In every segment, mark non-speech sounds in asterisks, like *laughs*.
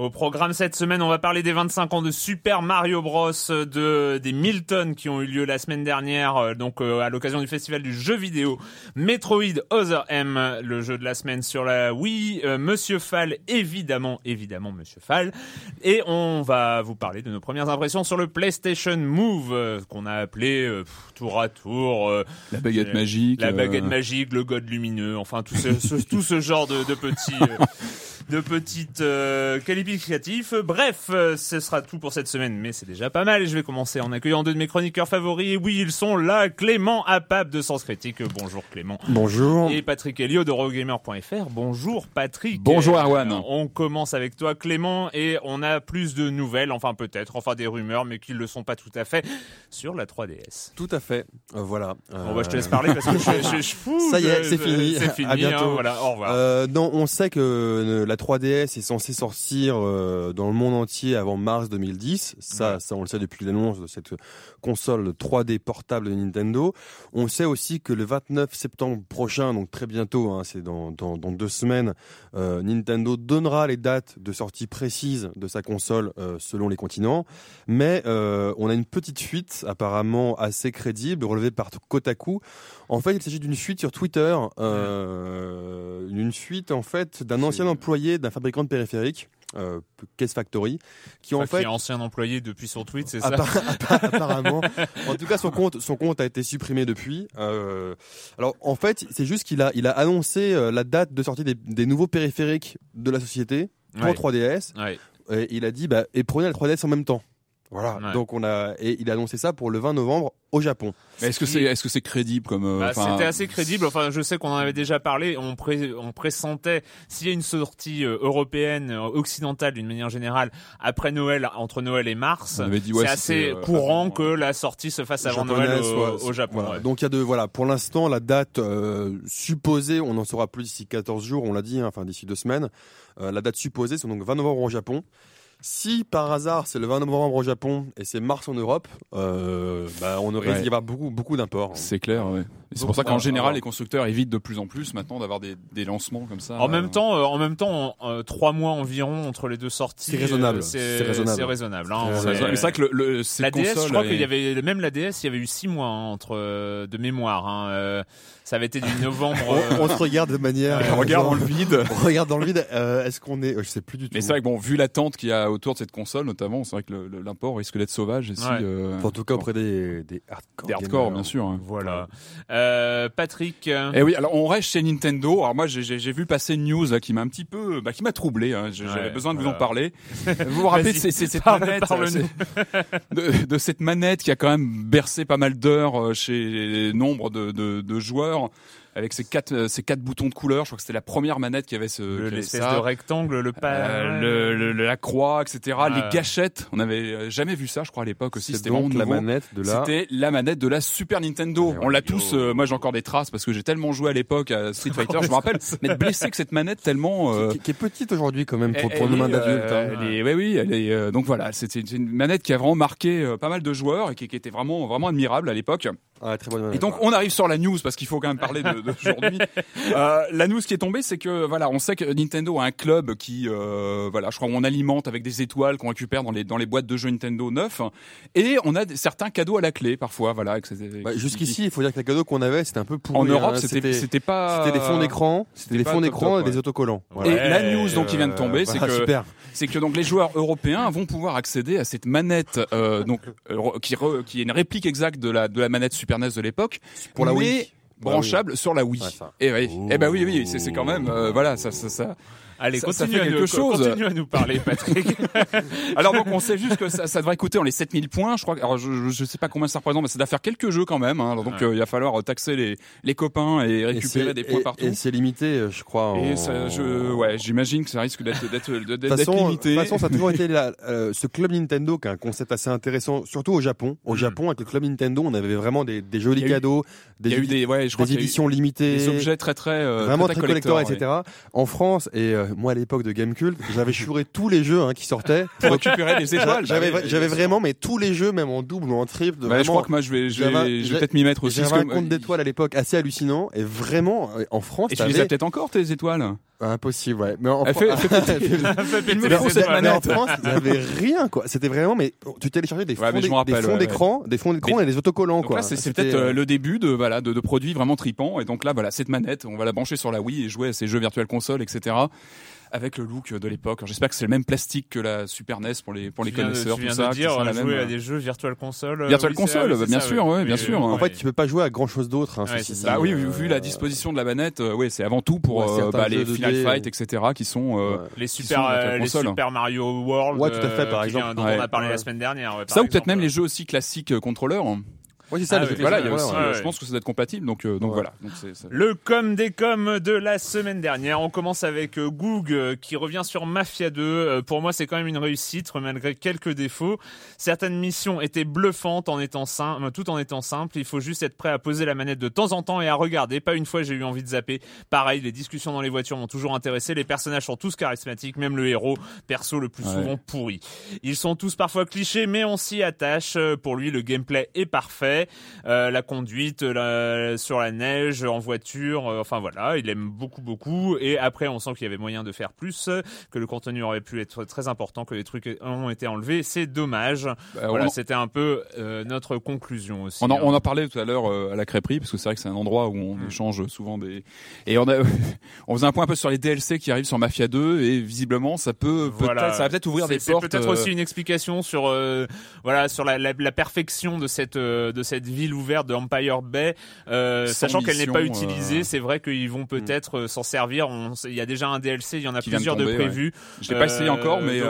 Au programme cette semaine, on va parler des 25 ans de Super Mario Bros, de des Milton qui ont eu lieu la semaine dernière, euh, donc euh, à l'occasion du festival du jeu vidéo. Metroid Other M, le jeu de la semaine sur la Wii, euh, Monsieur Fall, évidemment, évidemment Monsieur Fall, et on va vous parler de nos premières impressions sur le PlayStation Move qu'on a appelé tour à tour la baguette magique, la baguette magique, le god lumineux, enfin tout ce, ce tout ce genre de, de petits *laughs* de petites euh, qualificatifs. Bref, euh, ce sera tout pour cette semaine, mais c'est déjà pas mal. Et je vais commencer en accueillant deux de mes chroniqueurs favoris. Et oui, ils sont là, Clément Apap de Sens Critique. Bonjour Clément. Bonjour. Et Patrick Helio de Rogamer.fr. Bonjour Patrick. Bonjour Arwan. on commence avec toi Clément et on a plus de nouvelles, enfin peut-être, enfin des rumeurs, mais qui ne le sont pas tout à fait, sur la 3DS. Tout à fait. Euh, voilà. Bon bah je te laisse parler parce que je, je, je, fou. Ça y est, c'est fini. *laughs* C'est fini. À bientôt. Hein, voilà, au revoir. Euh, non, on sait que la 3DS est censée sortir euh, dans le monde entier avant mars 2010. Ça, Ouais. ça on le sait depuis l'annonce de cette console 3D portable de Nintendo. On sait aussi que le 29 septembre prochain, donc très bientôt, hein, c'est dans, dans, dans deux semaines, euh, Nintendo donnera les dates de sortie précises de sa console euh, selon les continents. Mais euh, on a une petite fuite apparemment assez crédible relevée par Kotaku. En fait, il s'agit d'une fuite sur Twitter, une fuite en fait d'un ancien employé d'un fabricant de périphériques, euh, Case Factory, qui en Enfin, fait qui est ancien employé depuis son tweet, c'est ça Appa- *laughs* appa- apparemment. En tout cas, son compte, son compte a été supprimé depuis. Euh, alors, en fait, c'est juste qu'il a, il a annoncé euh, la date de sortie des, des nouveaux périphériques de la société pour Ouais. 3DS. Ouais. Et il a dit, bah, et prenez la 3DS en même temps. Voilà. Ouais. Donc on a, et il a annoncé ça pour le 20 novembre au Japon. Mais est-ce que c'est est-ce que c'est crédible comme euh, Bah, C'était assez crédible. Enfin, je sais qu'on en avait déjà parlé. On, pré- on pressentait s'il y a une sortie euh, européenne, euh, occidentale d'une manière générale, après Noël, entre Noël et mars. On avait dit, ouais, c'est assez euh, courant que la sortie se fasse avant Noël au, soit- au Japon. voilà. ouais. Donc il y a de voilà pour l'instant la date euh, supposée, on en saura plus d'ici 14 jours, on l'a dit, hein, enfin d'ici deux semaines. Euh, la date supposée c'est donc 20 novembre au Japon. Si par hasard c'est le 20 novembre au Japon et c'est mars en Europe, euh, bah, on aurait Ouais. d'y avoir beaucoup beaucoup d'imports. C'est clair, ouais. C'est pour ça qu'en général, les constructeurs évitent de plus en plus maintenant d'avoir des, des lancements comme ça. En euh, même temps, euh, en même temps, euh, trois mois environ entre les deux sorties. C'est raisonnable. euh, C'est C'est raisonnable. C'est raisonnable. hein. C'est On c'est est- vrai. Que le, le la DS, je crois et- qu'il y avait même la DS, il y avait eu six mois hein, entre euh, de mémoire. Hein, euh, ça avait été du novembre. *laughs* On, euh, on se regarde de manière. On regarde dans le vide. on regarde dans le vide. Euh, Est-ce qu'on est, Je sais plus du tout. Mais c'est vrai que bon, vu l'attente qu'il y a autour de cette console, notamment, c'est vrai que l'import risque d'être sauvage. Et si, Ouais. euh, en tout cas auprès des, des hardcore. des hardcore, gamers. bien sûr. hein. Voilà. Euh, Patrick. Eh oui, alors on reste chez Nintendo. Alors moi, j'ai vu passer une news qui m'a un petit peu, bah, qui m'a troublé. Hein. J'avais besoin de vous en parler. vous vous rappelez de cette manette, *laughs* de, de, cette manette qui a quand même bercé pas mal d'heures chez nombre de, de, de joueurs avec ces quatre euh, ces quatre boutons de couleur. Je crois que c'était la première manette qui avait ce l'espèce de rectangle, le pas, euh, le, la croix, etc. Les gâchettes, on n'avait euh, jamais vu ça, je crois à l'époque aussi. C'était la manette de la. C'était la manette de la Super Nintendo. on l'a tous. moi, j'ai encore des traces parce que j'ai tellement joué à l'époque à Street Fighter. je me rappelle m'être blessé que cette manette tellement qui, est petite aujourd'hui quand même pour, pour une main d'adulte. Hein. Oui, oui. Elle est, donc voilà, c'était une manette qui a vraiment marqué pas mal de joueurs et qui, qui était vraiment vraiment admirable à l'époque. Ah, très bonne et donc on arrive sur la news parce qu'il faut quand même parler d'aujourd'hui. *laughs* euh, la news qui est tombée, c'est que voilà, on sait que Nintendo a un club qui, euh, voilà, je crois on alimente avec des étoiles qu'on récupère dans les dans les boîtes de jeux Nintendo neufs, et on a certains cadeaux à la clé parfois, voilà. Bah, Jusqu'ici, il faut dire que les cadeaux qu'on avait, c'était un peu pourri. En Europe, hein. c'était c'était pas. C'était des fonds d'écran, c'était des fonds d'écran et des autocollants. Et la news donc qui vient de tomber, c'est que c'est que donc les joueurs européens vont pouvoir accéder à cette manette euh, donc euh, qui qui est une réplique exacte de la de la manette Super NES de l'époque pour la Wii branchable sur la Wii. et oui, eh ben oui, oui, c'est quand même, euh, voilà, ça, ça, ça, Allez, continue, à quelque chose. continue à nous parler, Patrick. *laughs* alors donc on sait juste que ça, ça devrait coûter dans les 7000 points. Je crois. Alors je, je sais pas combien ça représente, mais ça doit faire quelques jeux quand même. Hein. Donc euh, il va falloir taxer les, les copains et récupérer des points partout. Et c'est limité, euh, je crois. Et ça, je, ouais, j'imagine que ça risque d'être d'être d'être limité. De toute façon, ça a *laughs* toujours été là, euh, ce club Nintendo qui a un concept assez intéressant, surtout au Japon. Au mm. Japon, avec le club Nintendo, on avait vraiment des, des jolis cadeaux, des, eu des, ouais, je crois des éditions limitées, des objets très très vraiment très, collector, etc. En France et moi à l'époque de Game culte, j'avais chouré tous les jeux hein, qui sortaient *laughs* pour récupérer des étoiles. J'avais, j'avais vraiment, mais tous les jeux, même en double ou en triple. Bah, je crois que moi, je vais, je vais, je vais peut-être m'y mettre aussi. J'avais un compte d'étoiles à l'époque assez hallucinant et vraiment, euh, en France, et tu les as peut-être encore tes étoiles? Impossible, ouais. Mais en, fait, en France, il n'y avait rien, quoi. C'était vraiment, mais tu téléchargeais des fonds, ouais, des fonds d'écran, des fonds d'écran et des autocollants, quoi. c'est peut-être euh, le début de, voilà, de, de produits vraiment tripants. Et donc là, voilà, cette manette, on va la brancher sur la Wii et jouer à ces jeux virtuels console, etc avec le look de l'époque. J'espère que c'est le même plastique que la Super NES pour les pour les connaisseurs. Tu viens tout ça, dire, on a joué à des jeux Virtual Console. Virtual Console, bah, bien sûr, ouais, bien sûr. En fait, tu peux pas jouer à grand chose d'autre. Hein, bah oui, vu la disposition de la manette, euh, oui, c'est avant tout pour euh, bah, les Final Fight, etc., qui sont euh, les Super les Super Mario World. Ouais, tout à fait, par exemple, dont on a parlé la semaine dernière. Ça ou peut-être même les jeux aussi classiques contrôleurs. Oui, c'est ça. Ah, voilà, il y a aussi, je pense que ça doit être compatible. Donc, euh, donc voilà. Donc Le com des coms de la semaine dernière. On commence avec euh, Goog euh, qui revient sur Mafia 2. Pour moi, c'est quand même une réussite malgré quelques défauts. Certaines missions étaient bluffantes en étant simple, tout en étant simple. Il faut juste être prêt à poser la manette de temps en temps et à regarder. Pas une fois, j'ai eu envie de zapper. Pareil, les discussions dans les voitures m'ont toujours intéressé. Les personnages sont tous charismatiques, même le héros, perso le plus souvent pourri. Ils sont tous parfois clichés, mais on s'y attache. Pour lui, le gameplay est parfait. Euh, la conduite sur la neige, en voiture, euh, enfin voilà, il aime beaucoup beaucoup. Et après, on sent qu'il y avait moyen de faire plus, que le contenu aurait pu être très important, que les trucs ont été enlevés. C'est dommage. Bah, voilà, c'était un peu euh, notre conclusion aussi. On en, hein. on a parlé tout à l'heure à la crêperie, parce que c'est vrai que c'est un endroit où on mm. échange souvent des. Et on a, *laughs* on faisait un point un peu sur les DLC qui arrivent sur Mafia 2, et visiblement, ça peut, peut-être, ça va peut-être ouvrir des portes. C'est peut-être aussi une explication sur, voilà, sur la, la, la perfection de cette de cette ville ouverte de Empire Bay, euh, sachant qu'elle n'est pas utilisée. Euh, c'est vrai qu'ils vont peut-être euh, s'en servir. il y a déjà un DLC, il y en a plusieurs de, prévus. Je l'ai pas essayé encore, mais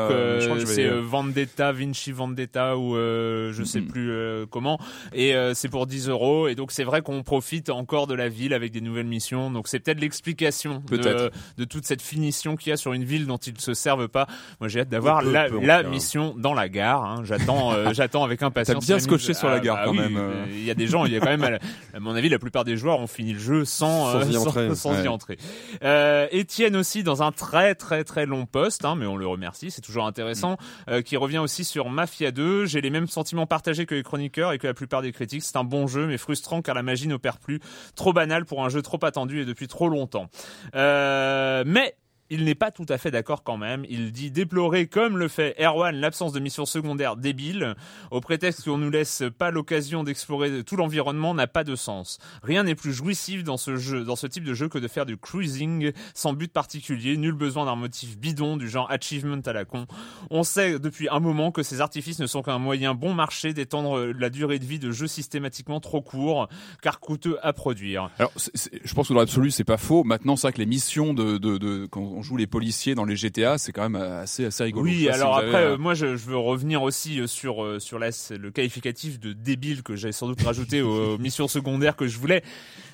c'est Vendetta, Vinci Vendetta ou je sais plus comment. Et c'est pour 10 euros. Et donc c'est vrai qu'on profite encore de la ville avec des nouvelles missions. Donc c'est peut-être l'explication de, de, toute cette finition qu'il y a sur une ville dont ils ne se servent pas. Moi j'ai hâte d'avoir la, la mission dans la gare. Hein. J'attends, *laughs* j'attends avec impatience. T'as bien scotché sur la gare ah, quand bah même il y a des gens, il y a quand même, à, mon avis, la plupart des joueurs ont fini le jeu sans, sans y entrer. Sans, y entrer. Euh, Étienne aussi dans un très très très long post, hein, mais on le remercie, c'est toujours intéressant, mm. euh, qui revient aussi sur Mafia 2. J'ai les mêmes sentiments partagés que les chroniqueurs et que la plupart des critiques. C'est un bon jeu, mais frustrant car la magie n'opère plus. Trop banal pour un jeu trop attendu et depuis trop longtemps. Euh, mais il n'est pas tout à fait d'accord quand même. Il dit déplorer, comme le fait Erwan, l'absence de missions secondaires débiles, au prétexte qu'on nous laisse pas l'occasion d'explorer tout l'environnement n'a pas de sens. Rien n'est plus jouissif dans ce jeu, dans ce type de jeu que de faire du cruising sans but particulier, nul besoin d'un motif bidon du genre achievement à la con. On sait depuis un moment que ces artifices ne sont qu'un moyen bon marché d'étendre la durée de vie de jeux systématiquement trop courts, car coûteux à produire. Alors, je pense que dans l'absolu, c'est pas faux. Maintenant, c'est vrai que les missions de, de, de, on joue les policiers dans les GTA, c'est quand même assez assez rigolo. Oui, alors après, euh, moi, je, je, veux revenir aussi euh, sur euh, sur la, le qualificatif de débile que j'avais sans doute rajouté aux *laughs* missions secondaires que je voulais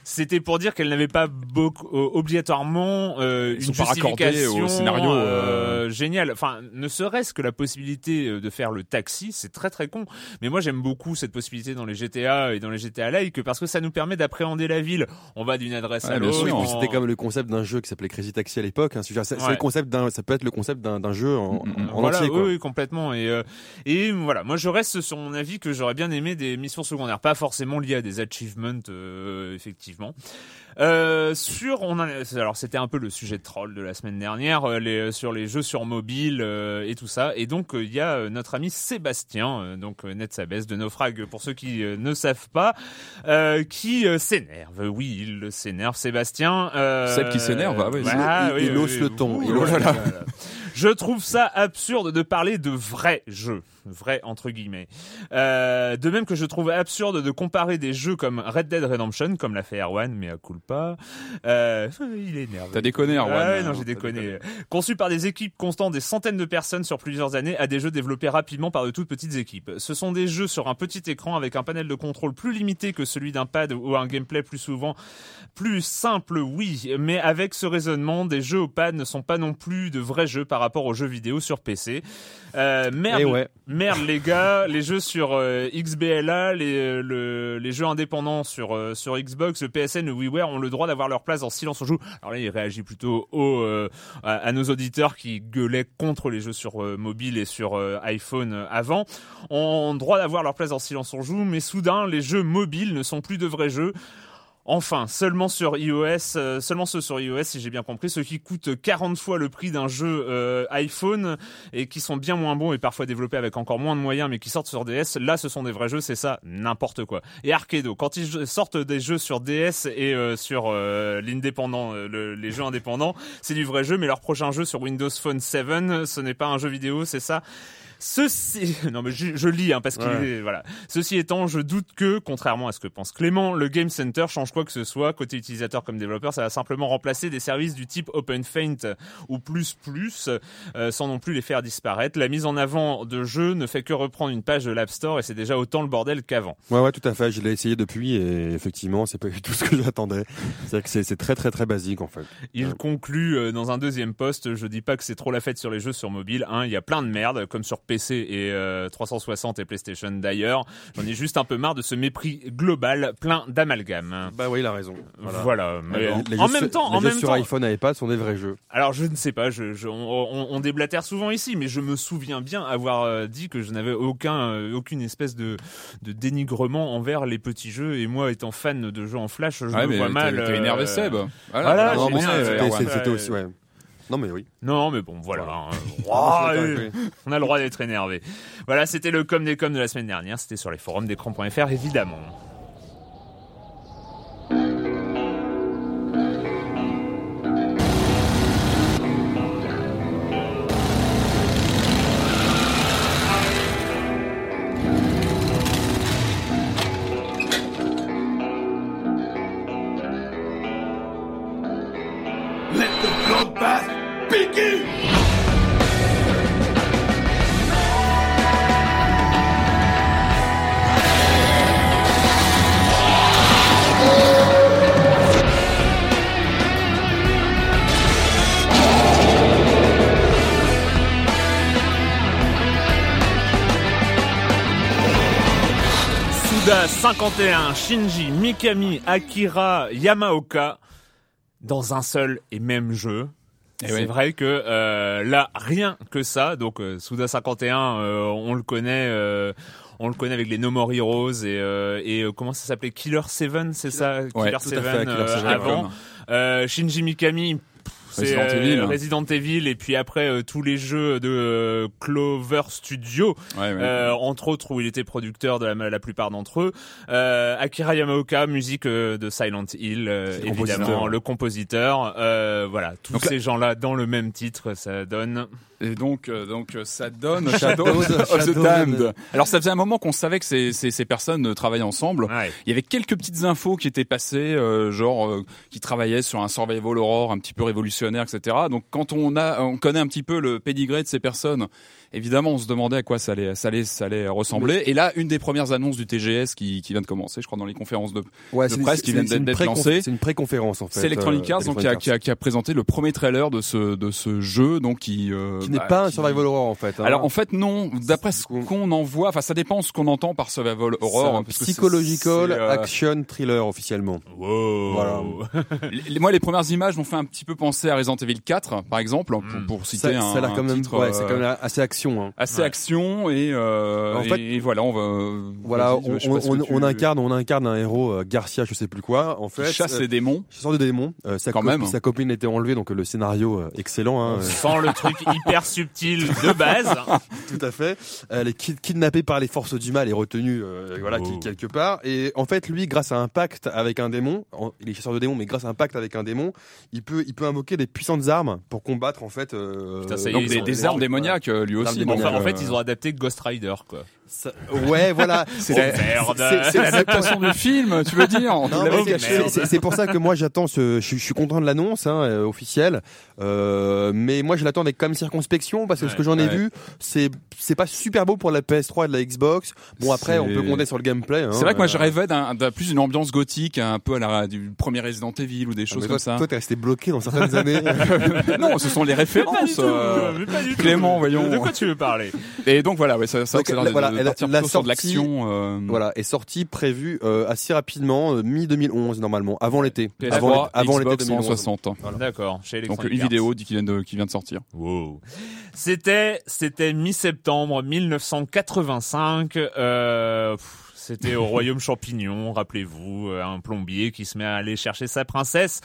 c'était pour dire qu'elle n'avait pas beaucoup, obligatoirement euh, une justification au scénario euh, génial. Enfin, ne serait-ce que la possibilité de faire le taxi, c'est très très con. Mais moi, j'aime beaucoup cette possibilité dans les GTA et dans les GTA Like parce que ça nous permet d'appréhender la ville. On va d'une adresse à l'autre. C'était comme le concept d'un jeu qui s'appelait Crazy Taxi à l'époque. Hein. C'est le concept d'un, ça peut être le concept d'un jeu en, mm, mm, mm. voilà, entier. Quoi. Oui, complètement. Et euh, et voilà, moi je reste sur mon avis que j'aurais bien aimé des missions secondaires, pas forcément liées à des achievements, euh, effectivement. Euh, sur, on alors c'était un peu le sujet de troll de la semaine dernière, euh, les, sur les jeux sur mobile euh, et tout ça. Et donc il y a notre ami Sébastien, donc Net Sabès de Naufrag pour ceux qui ne savent pas, qui s'énerve. Oui, il s'énerve, Sébastien. Seb qui s'énerve, ah, oui, il, il, hausse le ton. il hausse *laughs* Je trouve ça absurde de parler de vrais jeux vrai entre guillemets. Euh, de même que je trouve absurde de comparer des jeux comme Red Dead Redemption, comme l'a fait Erwan, mais à culpa. Euh, il est énervé. T'as déconné Erwan ouais, non, j'ai déconné. Conçu par des équipes constantes des centaines de personnes sur plusieurs années à des jeux développés rapidement par de toutes petites équipes. Ce sont des jeux sur un petit écran avec un panel de contrôle plus limité que celui d'un pad ou un gameplay plus souvent plus simple, oui, mais avec ce raisonnement, des jeux au pad ne sont pas non plus de vrais jeux par rapport aux jeux vidéo sur PC. Euh, merde, ouais. merde les gars, les jeux sur euh, XBLA, les, euh, le, les jeux indépendants sur euh, sur Xbox, le PSN, le WiiWare ont le droit d'avoir leur place en silence on joue. Alors là, il réagit plutôt au, à, à, nos auditeurs qui gueulaient contre les jeux sur mobile et sur iPhone avant. Ont droit d'avoir leur place en silence on joue, mais soudain, les jeux mobiles ne sont plus de vrais jeux. Enfin, seulement sur iOS, euh, seulement ceux sur iOS, si j'ai bien compris, ceux qui coûtent 40 fois le prix d'un jeu euh, iPhone et qui sont bien moins bons et parfois développés avec encore moins de moyens, mais qui sortent sur DS. Là, ce sont des vrais jeux, c'est ça, n'importe quoi. Et Arcado, quand ils sortent des jeux sur DS et euh, sur l'indépendant, les jeux indépendants, c'est du vrai jeu, mais leur prochain jeu sur Windows Phone 7, ce n'est pas un jeu vidéo, c'est ça? Ceci, *laughs* non mais je, lis hein, parce qu'il voilà. Ceci étant, je doute que, contrairement à ce que pense Clément, le Game Center change quoi que ce soit côté utilisateur comme développeur. Ça va simplement remplacer des services du type OpenFaint ou plus plus, euh, sans non plus les faire disparaître. La mise en avant de jeux ne fait que reprendre une page de l'App Store et c'est déjà autant le bordel qu'avant. Ouais ouais tout à fait. Je l'ai essayé depuis et effectivement c'est pas du tout ce que *laughs* j'attendais. C'est que c'est très très très basique en fait. Il conclut euh, dans un deuxième poste. Je dis pas que c'est trop la fête sur les jeux sur mobile. Hein, il y a plein de merde comme sur PC et 360 euh, et PlayStation d'ailleurs. J'en ai juste un peu marre de ce mépris global plein d'amalgame. Bah oui, il a raison. Voilà. en, même temps, les en jeux même sur iPhone et iPad sont des vrais jeux. Alors je ne sais pas, je, on, on, déblatère souvent ici, mais je me souviens bien avoir euh, dit que je n'avais aucun, euh, aucune espèce de, de dénigrement envers les petits jeux. Et moi, étant fan de jeux en Flash, je me vois mal. T'as énervé Seb. Voilà, c'était aussi ouais. Non mais oui. Non mais bon voilà. Hein. *laughs* Ah, on a le droit d'être énervé. Voilà, c'était le com des coms de la semaine dernière. C'était sur les forums d'écran.fr évidemment. 51, Shinji, Mikami, Akira, Yamaoka dans un seul et même jeu. Et c'est vrai que euh, là, rien que ça, donc euh, Suda 51, euh, on le connaît, euh, on le connaît avec les No More Heroes et, euh, et comment ça s'appelait? Killer 7, c'est ça? Killer, 7 avant. Shinji Mikami, C'est Resident, Evil. Resident Evil et puis après tous les jeux de Clover Studio, entre autres où il était producteur de la, la plupart d'entre eux. Akira Yamaoka, musique de Silent Hill, évidemment, le compositeur. voilà, tous ces gens-là dans le même titre, ça donne et donc, euh, donc euh, ça donne Shadows, of the Damned. Alors ça faisait un moment qu'on savait que ces, ces, ces personnes travaillaient ensemble. Il y avait quelques petites infos qui étaient passées, euh, genre qui travaillaient sur un survival horror un petit peu révolutionnaire, etc. Donc quand on a, on connaît un petit peu le pédigré de ces personnes évidemment, on se demandait à quoi ça allait, ça allait, ça allait ressembler. Et là, une des premières annonces du TGS qui, qui vient de commencer, je crois, dans les conférences de, de presse qui viennent d'être lancées. C'est une pré-conférence en fait. C'est Electronic Arts, donc qui a, qui, a, qui a, présenté le premier trailer de ce de ce jeu, donc qui euh, qui n'est bah, pas un survival horror en fait. Hein. Alors en fait non, d'après ce qu'on en voit, enfin ça dépend ce qu'on entend par survival horror. Psychological euh, action thriller officiellement. Wow. Voilà. *laughs* les, moi les premières images m'ont fait un petit peu penser à Resident Evil 4 par exemple, pour, hmm. pour citer ça, un, ça a quand même, titre, ouais, c'est quand même assez action. Hein. Assez action et, euh, en fait, et voilà, on va. Voilà, on, on, on, incarne, on incarne un héros euh, Garcia, je sais plus quoi. En fait, chasse les démons. Chasseur de démons. Euh, sa, Quand même. sa copine était enlevée, donc le scénario euh, excellent. Hein, Sans le truc hyper subtil de base. *laughs* Tout à fait. Elle est kidnappée par les forces du mal et retenue, voilà, oh. quelque part. Et en fait, lui, grâce à un pacte avec un démon, il est chasseur de démons, mais grâce à un pacte avec un démon, il peut, il peut invoquer des puissantes armes pour combattre en fait. Putain, ça y est, donc des, armes démoniaques lui aussi. En fait, ils ont adapté Ghost Rider, quoi. Ouais, voilà. *laughs* C'est l'adaptation du film, tu veux dire C'est pour ça que moi j'attends ce. Je, suis content de l'annonce hein, euh, officielle, euh, mais moi je l'attends avec quand même circonspection parce que ce que j'en ai vu, c'est c'est pas super beau pour la PS3 et de la Xbox. Bon après, on peut compter sur le gameplay. Hein, c'est vrai que moi je euh. rêvais d'un plus une ambiance gothique, un peu à la du premier Resident Evil ou des ah, choses comme ça. Toi, t'es resté bloqué dans certaines années. *laughs* non, ce sont les références. Clément, voyons. De quoi tu veux parler? Et donc voilà, ouais, ça, ça, voilà, la sortie, de l'action. Euh... Voilà, est sortie prévue euh, assez rapidement, euh, mi 2011 normalement, avant l'été. Avant, avant l'été 2060. D'accord. Donc une vidéo qui vient de qui vient de sortir. Wow. C'était c'était mi-septembre 1985. Euh, c'était au *laughs* royaume champignon, rappelez-vous, euh, un plombier qui se met à aller chercher sa princesse.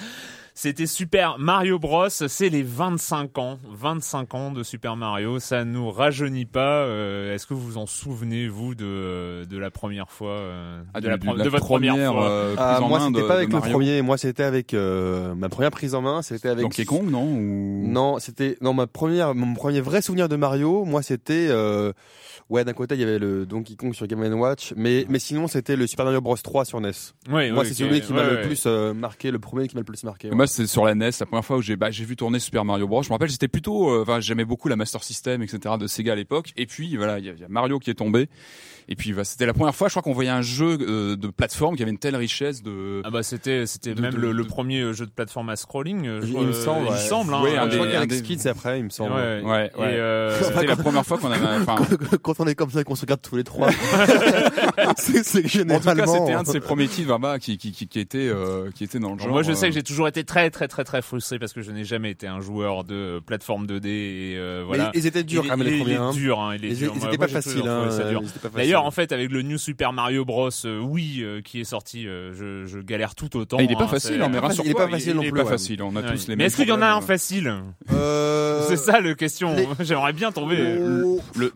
C'était Super Mario Bros. C'est les 25 ans, 25 ans de Super Mario. Ça nous rajeunit pas. Euh, est-ce que vous vous en souvenez vous de de la première fois, euh, ah, de, la, de, votre première, fois? euh, ah, Moi, c'était pas avec le premier. Moi, c'était avec ma première prise en main. C'était avec Donkey Kong, non Ou... Non, c'était non ma première, mon premier vrai souvenir de Mario. Moi, c'était Ouais, d'un côté, il y avait le Donkey Kong sur Game Watch, mais, mais sinon, c'était le Super Mario Bros 3 sur NES. Oui, Moi, c'est celui qui m'a le plus euh, marqué, le premier qui m'a le plus marqué. Moi, c'est sur la NES, la première fois où j'ai bah, j'ai vu tourner Super Mario Bros. Je me rappelle, j'étais plutôt, euh, enfin, j'aimais beaucoup la Master System, etc. de Sega à l'époque. Et puis, voilà, il y, a Mario qui est tombé. Et puis bah, c'était la première fois, je crois qu'on voyait un jeu euh, de plateforme qui avait une telle richesse de. Ah bah c'était c'était même le, premier jeu de plateforme à scrolling. Je il, me semble. Il semble. Hein, ouais, un, des, Kids après, il me semble. Ouais. ouais, ouais. Euh, c'était la première fois qu'on avait. *laughs* Enfin... Quand on est comme ça, qu'on se regarde tous les trois. *laughs* *laughs* c'est généralement. En tout cas, c'était un de ces premiers titres qui, qui, qui, qui était euh, qui était dans le genre. Moi, je sais que j'ai toujours été très très très très frustré parce que je n'ai jamais été un joueur de plateforme 2D et euh, voilà. Mais ils étaient durs quand même les premiers. Ils étaient durs. Hein, ils étaient pas faciles. D'ailleurs, en fait, avec le New Super Mario Bros. Euh, oui, euh, qui est sorti, euh, je, je, galère tout autant. Ah, il est pas hein, facile, hein, mais rassure Il est pas facile non plus. Il est pas facile. On a tous les Mais est-ce qu'il y en a un facile? C'est ça le question. *laughs* J'aimerais bien tomber. Le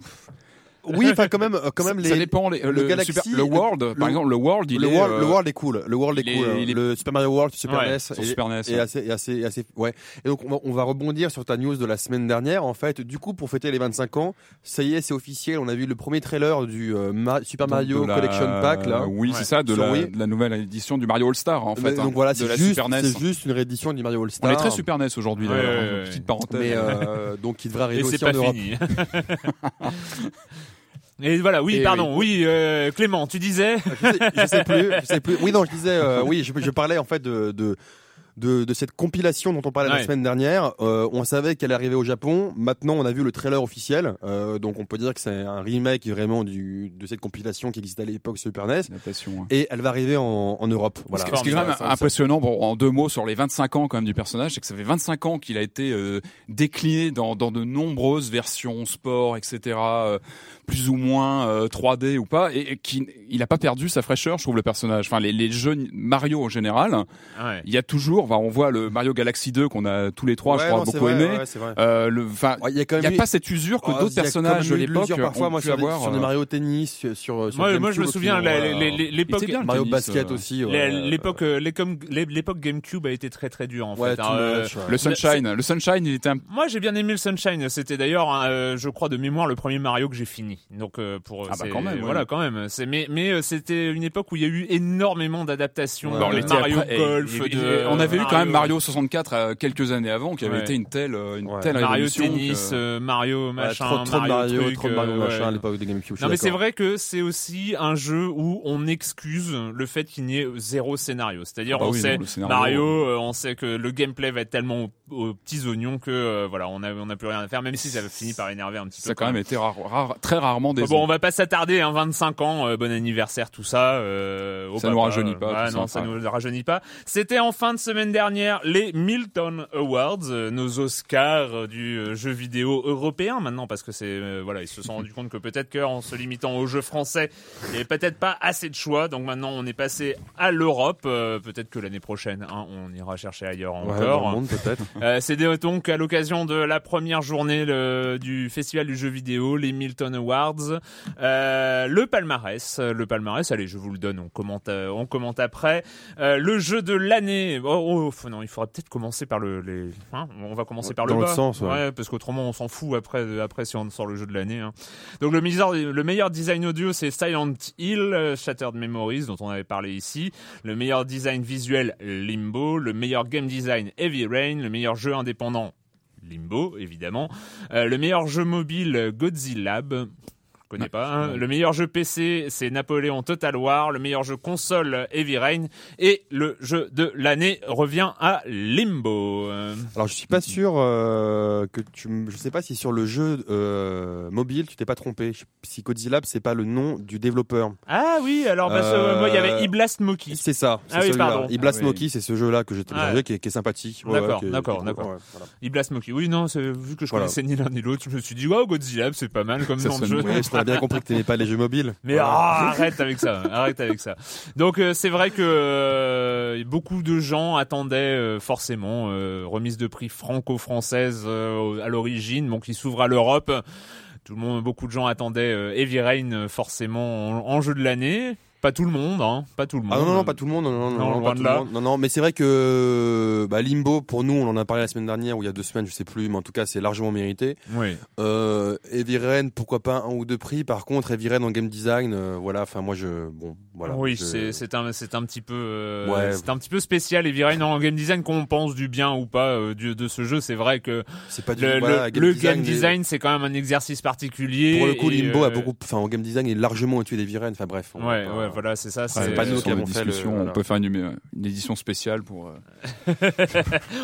oui, enfin quand même, quand même les. Ça dépend. Les, le, Galaxy, super, le World, par exemple, le World, il le est. World, le World est cool. Le World est cool. Il est, le Super Mario World, Super ouais, NES, sur et, Super NES, et assez, et assez, assez, ouais. Et donc on va, rebondir sur ta news de la semaine dernière. En fait, du coup, pour fêter les 25 ans, ça y est, c'est officiel. On a vu le premier trailer du euh, Super Mario la... Collection Pack là. Oui, ouais. c'est ça, de la, de la, nouvelle édition du Mario All Star en fait. donc hein, voilà, c'est juste, c'est juste une réédition du Mario All Star. On est très Super NES aujourd'hui. Ouais, petite parenthèse. Mais euh, donc il devrait arriver aussi en Europe. *laughs* Et voilà, oui, pardon, oui, euh, Clément, tu disais je, sais, je sais plus, je sais plus. Oui, non, je disais, euh, *laughs* oui, je, je, parlais en fait de, de de, de cette compilation dont on parlait la semaine dernière. Euh, on savait qu'elle arrivait au Japon. Maintenant, on a vu le trailer officiel. Euh, donc, on peut dire que c'est un remake vraiment du, de cette compilation qui existait à l'époque Super NES. Et elle va arriver en, en Europe. Voilà. Ce qui est quand même impressionnant, bon, en deux mots, sur les 25 ans quand même du personnage, c'est que ça fait 25 ans qu'il a été euh, décliné dans, dans de nombreuses versions, sport, etc., euh, plus ou moins 3D euh, ou pas, et, et qui, il a pas perdu sa fraîcheur, je trouve, le personnage. Enfin, les, les jeux Mario en général, il y a toujours Enfin, on voit le Mario Galaxy 2 qu'on a tous les trois, je crois, beaucoup aimé. Euh, le, enfin, il y a, y a pas cette usure que oh, d'autres personnages de l'époque parfois, moi, pu avoir. Sur des Mario Tennis, sur, sur moi, moi je me souviens l'époque Mario Basket aussi. L'époque l'époque GameCube a été très très dure en fait. Hein, le Sunshine, le Sunshine, il était. Moi, j'ai bien aimé le Sunshine. C'était d'ailleurs, je crois de mémoire, le premier Mario que j'ai fini. Donc pour ah bah quand même, voilà quand même. Mais mais c'était une époque où il y a eu énormément d'adaptations. Mario Golf. On avait eu quand même Mario 64 quelques années avant qui avait été une telle une telle Mario Tennis, Mario machin, trop, de Mario, truc, Mario machin à l'époque de GameCube. Non mais c'est vrai que c'est aussi un jeu où on excuse le fait qu'il n'y ait zéro scénario. C'est-à-dire ah bah on sait Mario, on sait que le gameplay va être tellement aux, petits oignons que voilà on a on a plus rien à faire même si ça finit par énerver un petit peu. Ça a quand même été très rarement des. Bon on va pas s'attarder hein, 25 ans bon anniversaire tout ça. Euh, ça nous rajeunit pas. non ça nous rajeunit pas. C'était en fin de semaine dernière les Milton Awards, nos Oscars du jeu vidéo européen maintenant parce que c'est voilà ils se sont rendu compte que peut-être qu'en se limitant aux jeux français il n'y avait peut-être pas assez de choix donc maintenant on est passé à l'Europe peut-être que l'année prochaine hein, on ira chercher ailleurs encore. peut-être. *laughs* c'est donc à l'occasion de la première journée du festival du jeu vidéo les Milton Awards le palmarès le palmarès allez je vous le donne on commente on commente après. Le jeu de l'année. Oh, oh non il faudrait peut-être commencer par le les hein, on va commencer par le bas. sens, ouais. parce qu'autrement on s'en fout après après si on sort le jeu de l'année hein. donc le meilleur le meilleur design audio c'est Silent Hill Shattered Memories dont on avait parlé ici. Le meilleur design visuel Limbo. Le meilleur game design Heavy Rain. Le meilleur jeu indépendant Limbo évidemment. Le meilleur jeu mobile Godzilla Pas. Hein. Le meilleur jeu PC, c'est Napoléon Total War. Le meilleur jeu console, Heavy Rain. Et le jeu de l'année revient à Limbo. Alors, je suis pas sûr euh, que tu. Je sais pas si sur le jeu euh, mobile, tu t'es pas trompé. Si Godzilla, c'est pas le nom du développeur. Ah oui, alors bah, euh, moi, il y avait Iblast Moki. C'est ça. Ah oui, pardon. Iblast ah Moki, c'est ce jeu-là que j'ai téléchargé, qui, est sympathique. D'accord, d'accord, d'accord. Iblast Moki. Oui, non, vu que je connaissais ni l'un ni l'autre, je me suis dit, wow, Godzilla, c'est pas mal comme nom de jeu bien compris que t'aimais pas les jeux mobiles. Mais ah, arrête avec ça, arrête avec ça. Donc euh, c'est vrai que euh, beaucoup de gens attendaient euh, forcément remise de prix franco-française à l'origine, donc qui s'ouvre à l'Europe. Tout le monde, beaucoup de gens attendaient Heavy Rain forcément en jeu de l'année. Pas tout le monde, hein. Pas tout le monde. Ah non, non, pas tout le monde. Non, non, non, pas tout le monde. Non, non, mais c'est vrai que bah, Limbo, pour nous, on en a parlé la semaine dernière ou il y a deux semaines, je sais plus, mais en tout cas, c'est largement mérité. Oui. Euh, Eviren, pourquoi pas un ou deux prix. Par contre, Eviren en game design, euh, voilà. Enfin, moi, je, bon, voilà. Oui, c'est c'est un c'est un petit peu euh, ouais. c'est un petit peu spécial. Eviren en game design, qu'on pense du bien ou pas euh, du, de ce jeu, c'est vrai que c'est pas du, le, voilà, game le design, game design, c'est quand même un exercice particulier. Pour le coup, Limbo a beaucoup, enfin, en game design, il est largement au-dessus d'Eviren. Enfin, bref. Ouais, ouais, voilà, c'est ça. C'est pas nous qui avons fait le, On peut faire une, une édition spéciale pour. Euh, *laughs*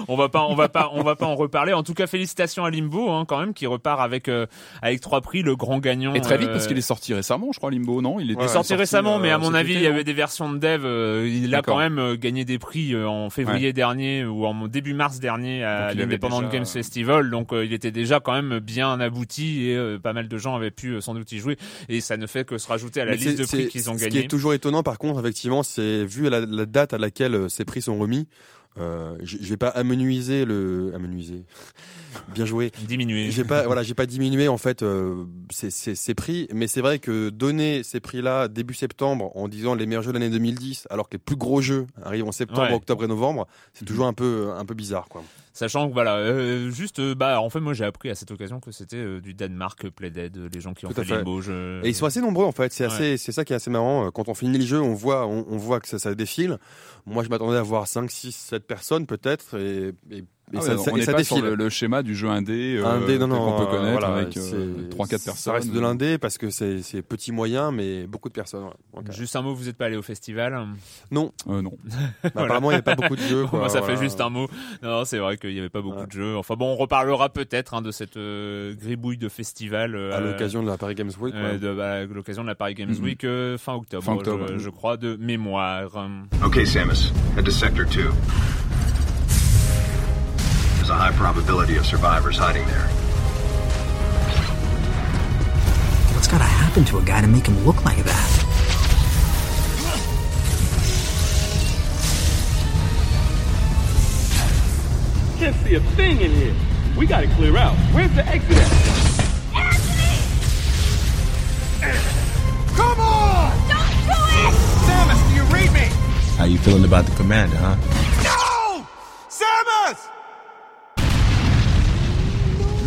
on va pas, on va pas, on va pas en reparler. En tout cas, félicitations à Limbo, hein, quand même, qui repart avec euh, avec trois prix, le grand gagnant. Et très vite parce euh, qu'il est sorti récemment, je crois, Limbo, non? Il était sorti, récemment, mais à mon avis, il y avait des versions de dev. il a quand même gagné des prix en février dernier ou en début mars dernier à l'Independent Games Festival. Donc, il était déjà quand même bien abouti et pas mal de gens avaient pu sans doute y jouer. Et ça ne fait que se rajouter à la liste de prix qu'ils ont gagné. Toujours étonnant, par contre, effectivement, c'est vu la, la, date à laquelle euh, ces prix sont remis. Euh, je vais pas amenuiser le amenuiser. Bien joué. Diminuer. J'ai pas voilà, j'ai pas diminué en fait euh, ces, ces, ces, prix, mais c'est vrai que donner ces prix-là début septembre en disant les meilleurs jeux de l'année 2010, alors que les plus gros jeux arrivent en septembre, octobre et novembre, c'est toujours un peu un peu bizarre quoi. Sachant que voilà, euh, juste euh, bah en fait moi j'ai appris à cette occasion que c'était euh, du Danemark Playdead, les gens qui ont fait, les jeux. Et ils sont assez nombreux en fait, c'est assez c'est ça qui est assez marrant quand on finit le jeu, on voit on, on voit que ça, ça défile. Moi je m'attendais à voir 5 6 7 personnes peut-être et, et ah ça, on n'est pas sur le, schéma du jeu indé, euh, indé non, non, qu'on peut connaître voilà, avec euh, 3-4 personnes. Ça reste de l'indé parce que c'est petit moyen, mais beaucoup de personnes. Okay. Juste un mot, vous n'êtes pas allé au festival Non. Euh, non. *laughs* bah, apparemment, il n'y avait pas beaucoup de jeux. Quoi, Moi, ça fait juste un mot. Non, c'est vrai qu'il n'y avait pas beaucoup de jeux. Enfin bon, on reparlera peut-être hein, de cette euh, gribouille de festival. à l'occasion de la Paris Games Week. de bah, l'occasion de la Paris Games mm -hmm. Week fin octobre, fin octobre je, je, crois, de mémoire. Ok, Samus, head to Sector 2. A high probability of survivors hiding there. What's gotta happen to a guy to make him look like that? can't see a thing in here. We gotta clear out. Where's the exit at? Come on! Don't do it! Samus, do you read me? How you feeling about the commander, huh?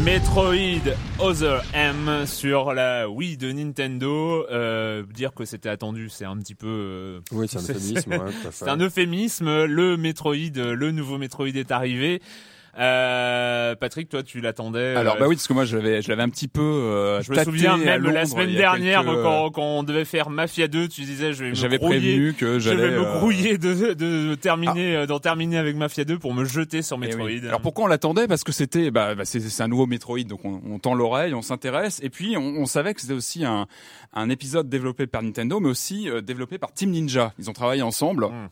Metroid Other M sur la Wii de Nintendo. Euh, dire que c'était attendu, c'est un petit peu. Euh, oui, c'est un euphémisme. Ouais, *laughs* c'est un euphémisme. Le Metroid, le nouveau Metroid est arrivé. Euh, Patrick, toi, tu l'attendais. Alors, bah oui, parce que moi, je l'avais, je l'avais un petit peu. Euh, je me souviens même la semaine dernière, quand, quand, on devait faire Mafia 2, tu disais, je vais me J'avais prévenu que j'allais. Je vais me euh, grouiller de, de, terminer, ah. d'en terminer avec Mafia 2 pour me jeter sur eh Metroid. Alors pourquoi on l'attendait? Parce que c'était, bah, bah c'est, un nouveau Metroid, donc on, on tend l'oreille, on s'intéresse, et puis on, on savait que c'était aussi un, un épisode développé par Nintendo, mais aussi euh, développé par Team Ninja. Ils ont travaillé ensemble. Hmm.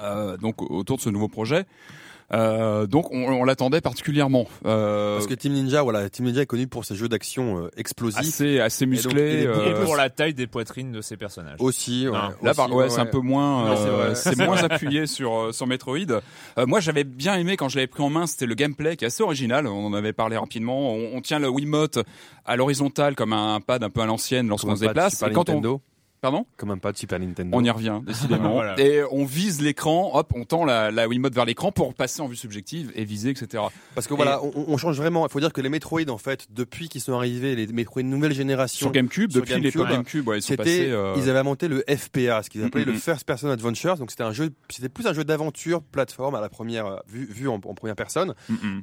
Euh, donc autour de ce nouveau projet. Euh, donc on, on l'attendait particulièrement. Euh, Parce que Team Ninja, voilà, Team Ninja est connu pour ses jeux d'action euh, explosifs, assez assez musclés, et, euh, pour la taille des poitrines de ses personnages. Aussi, ouais, là, ouais, c'est un peu moins, c'est *laughs* moins appuyé sur sur Metroid. moi, j'avais bien aimé quand je l'avais pris en main, c'était le gameplay qui est assez original. On en avait parlé rapidement. On, on tient le Wiimote à l'horizontale comme un pad un peu à l'ancienne lorsqu'on se déplace. Et quand on Pardon Comme un pas de Super Nintendo. On y revient, *laughs* décidément. Et on vise l'écran, hop, on tend la, la Wiimote vers l'écran pour passer en vue subjective et viser, etc. Parce que voilà, on, on, change vraiment. Il faut dire que les Metroid, en fait, depuis qu'ils sont arrivés, les Metroid nouvelle génération. Sur GameCube, depuis les GameCube, ouais, ils sont passés. Euh... Ils avaient inventé le FPA, ce qu'ils appelaient le First Person Adventure. Donc c'était un jeu, c'était plus un jeu d'aventure, plateforme à la première euh, vue, vue en, en première personne.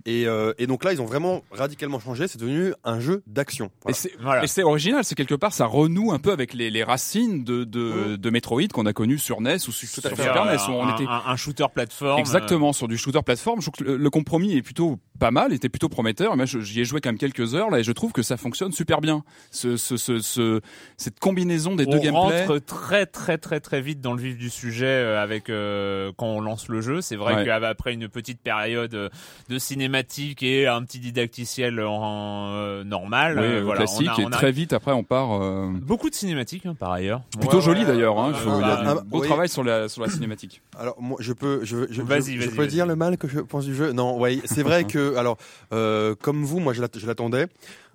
Et, euh, et, donc là, ils ont vraiment radicalement changé. C'est devenu un jeu d'action. Voilà. Et c'est original. C'est quelque part, ça renoue un peu avec les, les racines de, de de, Metroid qu'on a connu sur NES ou sur, Super NES où on un, était un, shooter plateforme. Exactement, sur du shooter plateforme. Je trouve que le, compromis est plutôt pas mal, était plutôt prometteur. Mais j'y ai joué quand même quelques heures là et je trouve que ça fonctionne super bien. Ce, ce, ce, cette combinaison des deux gameplays. On rentre très très très très vite dans le vif du sujet euh, avec euh, quand on lance le jeu. C'est vrai qu'après une petite période euh, de cinématique et un petit didacticiel en, normal, oui, voilà, classique et très vite après on part. Beaucoup de cinématiques hein, par ailleurs. Plutôt joli d'ailleurs. Hein. Il y a du beau travail sur la sur la cinématique. Alors moi je peux je je, je, peux dire le mal que je pense du jeu? Non, ouais, c'est vrai *laughs* que alors euh, comme vous, moi je l'attendais.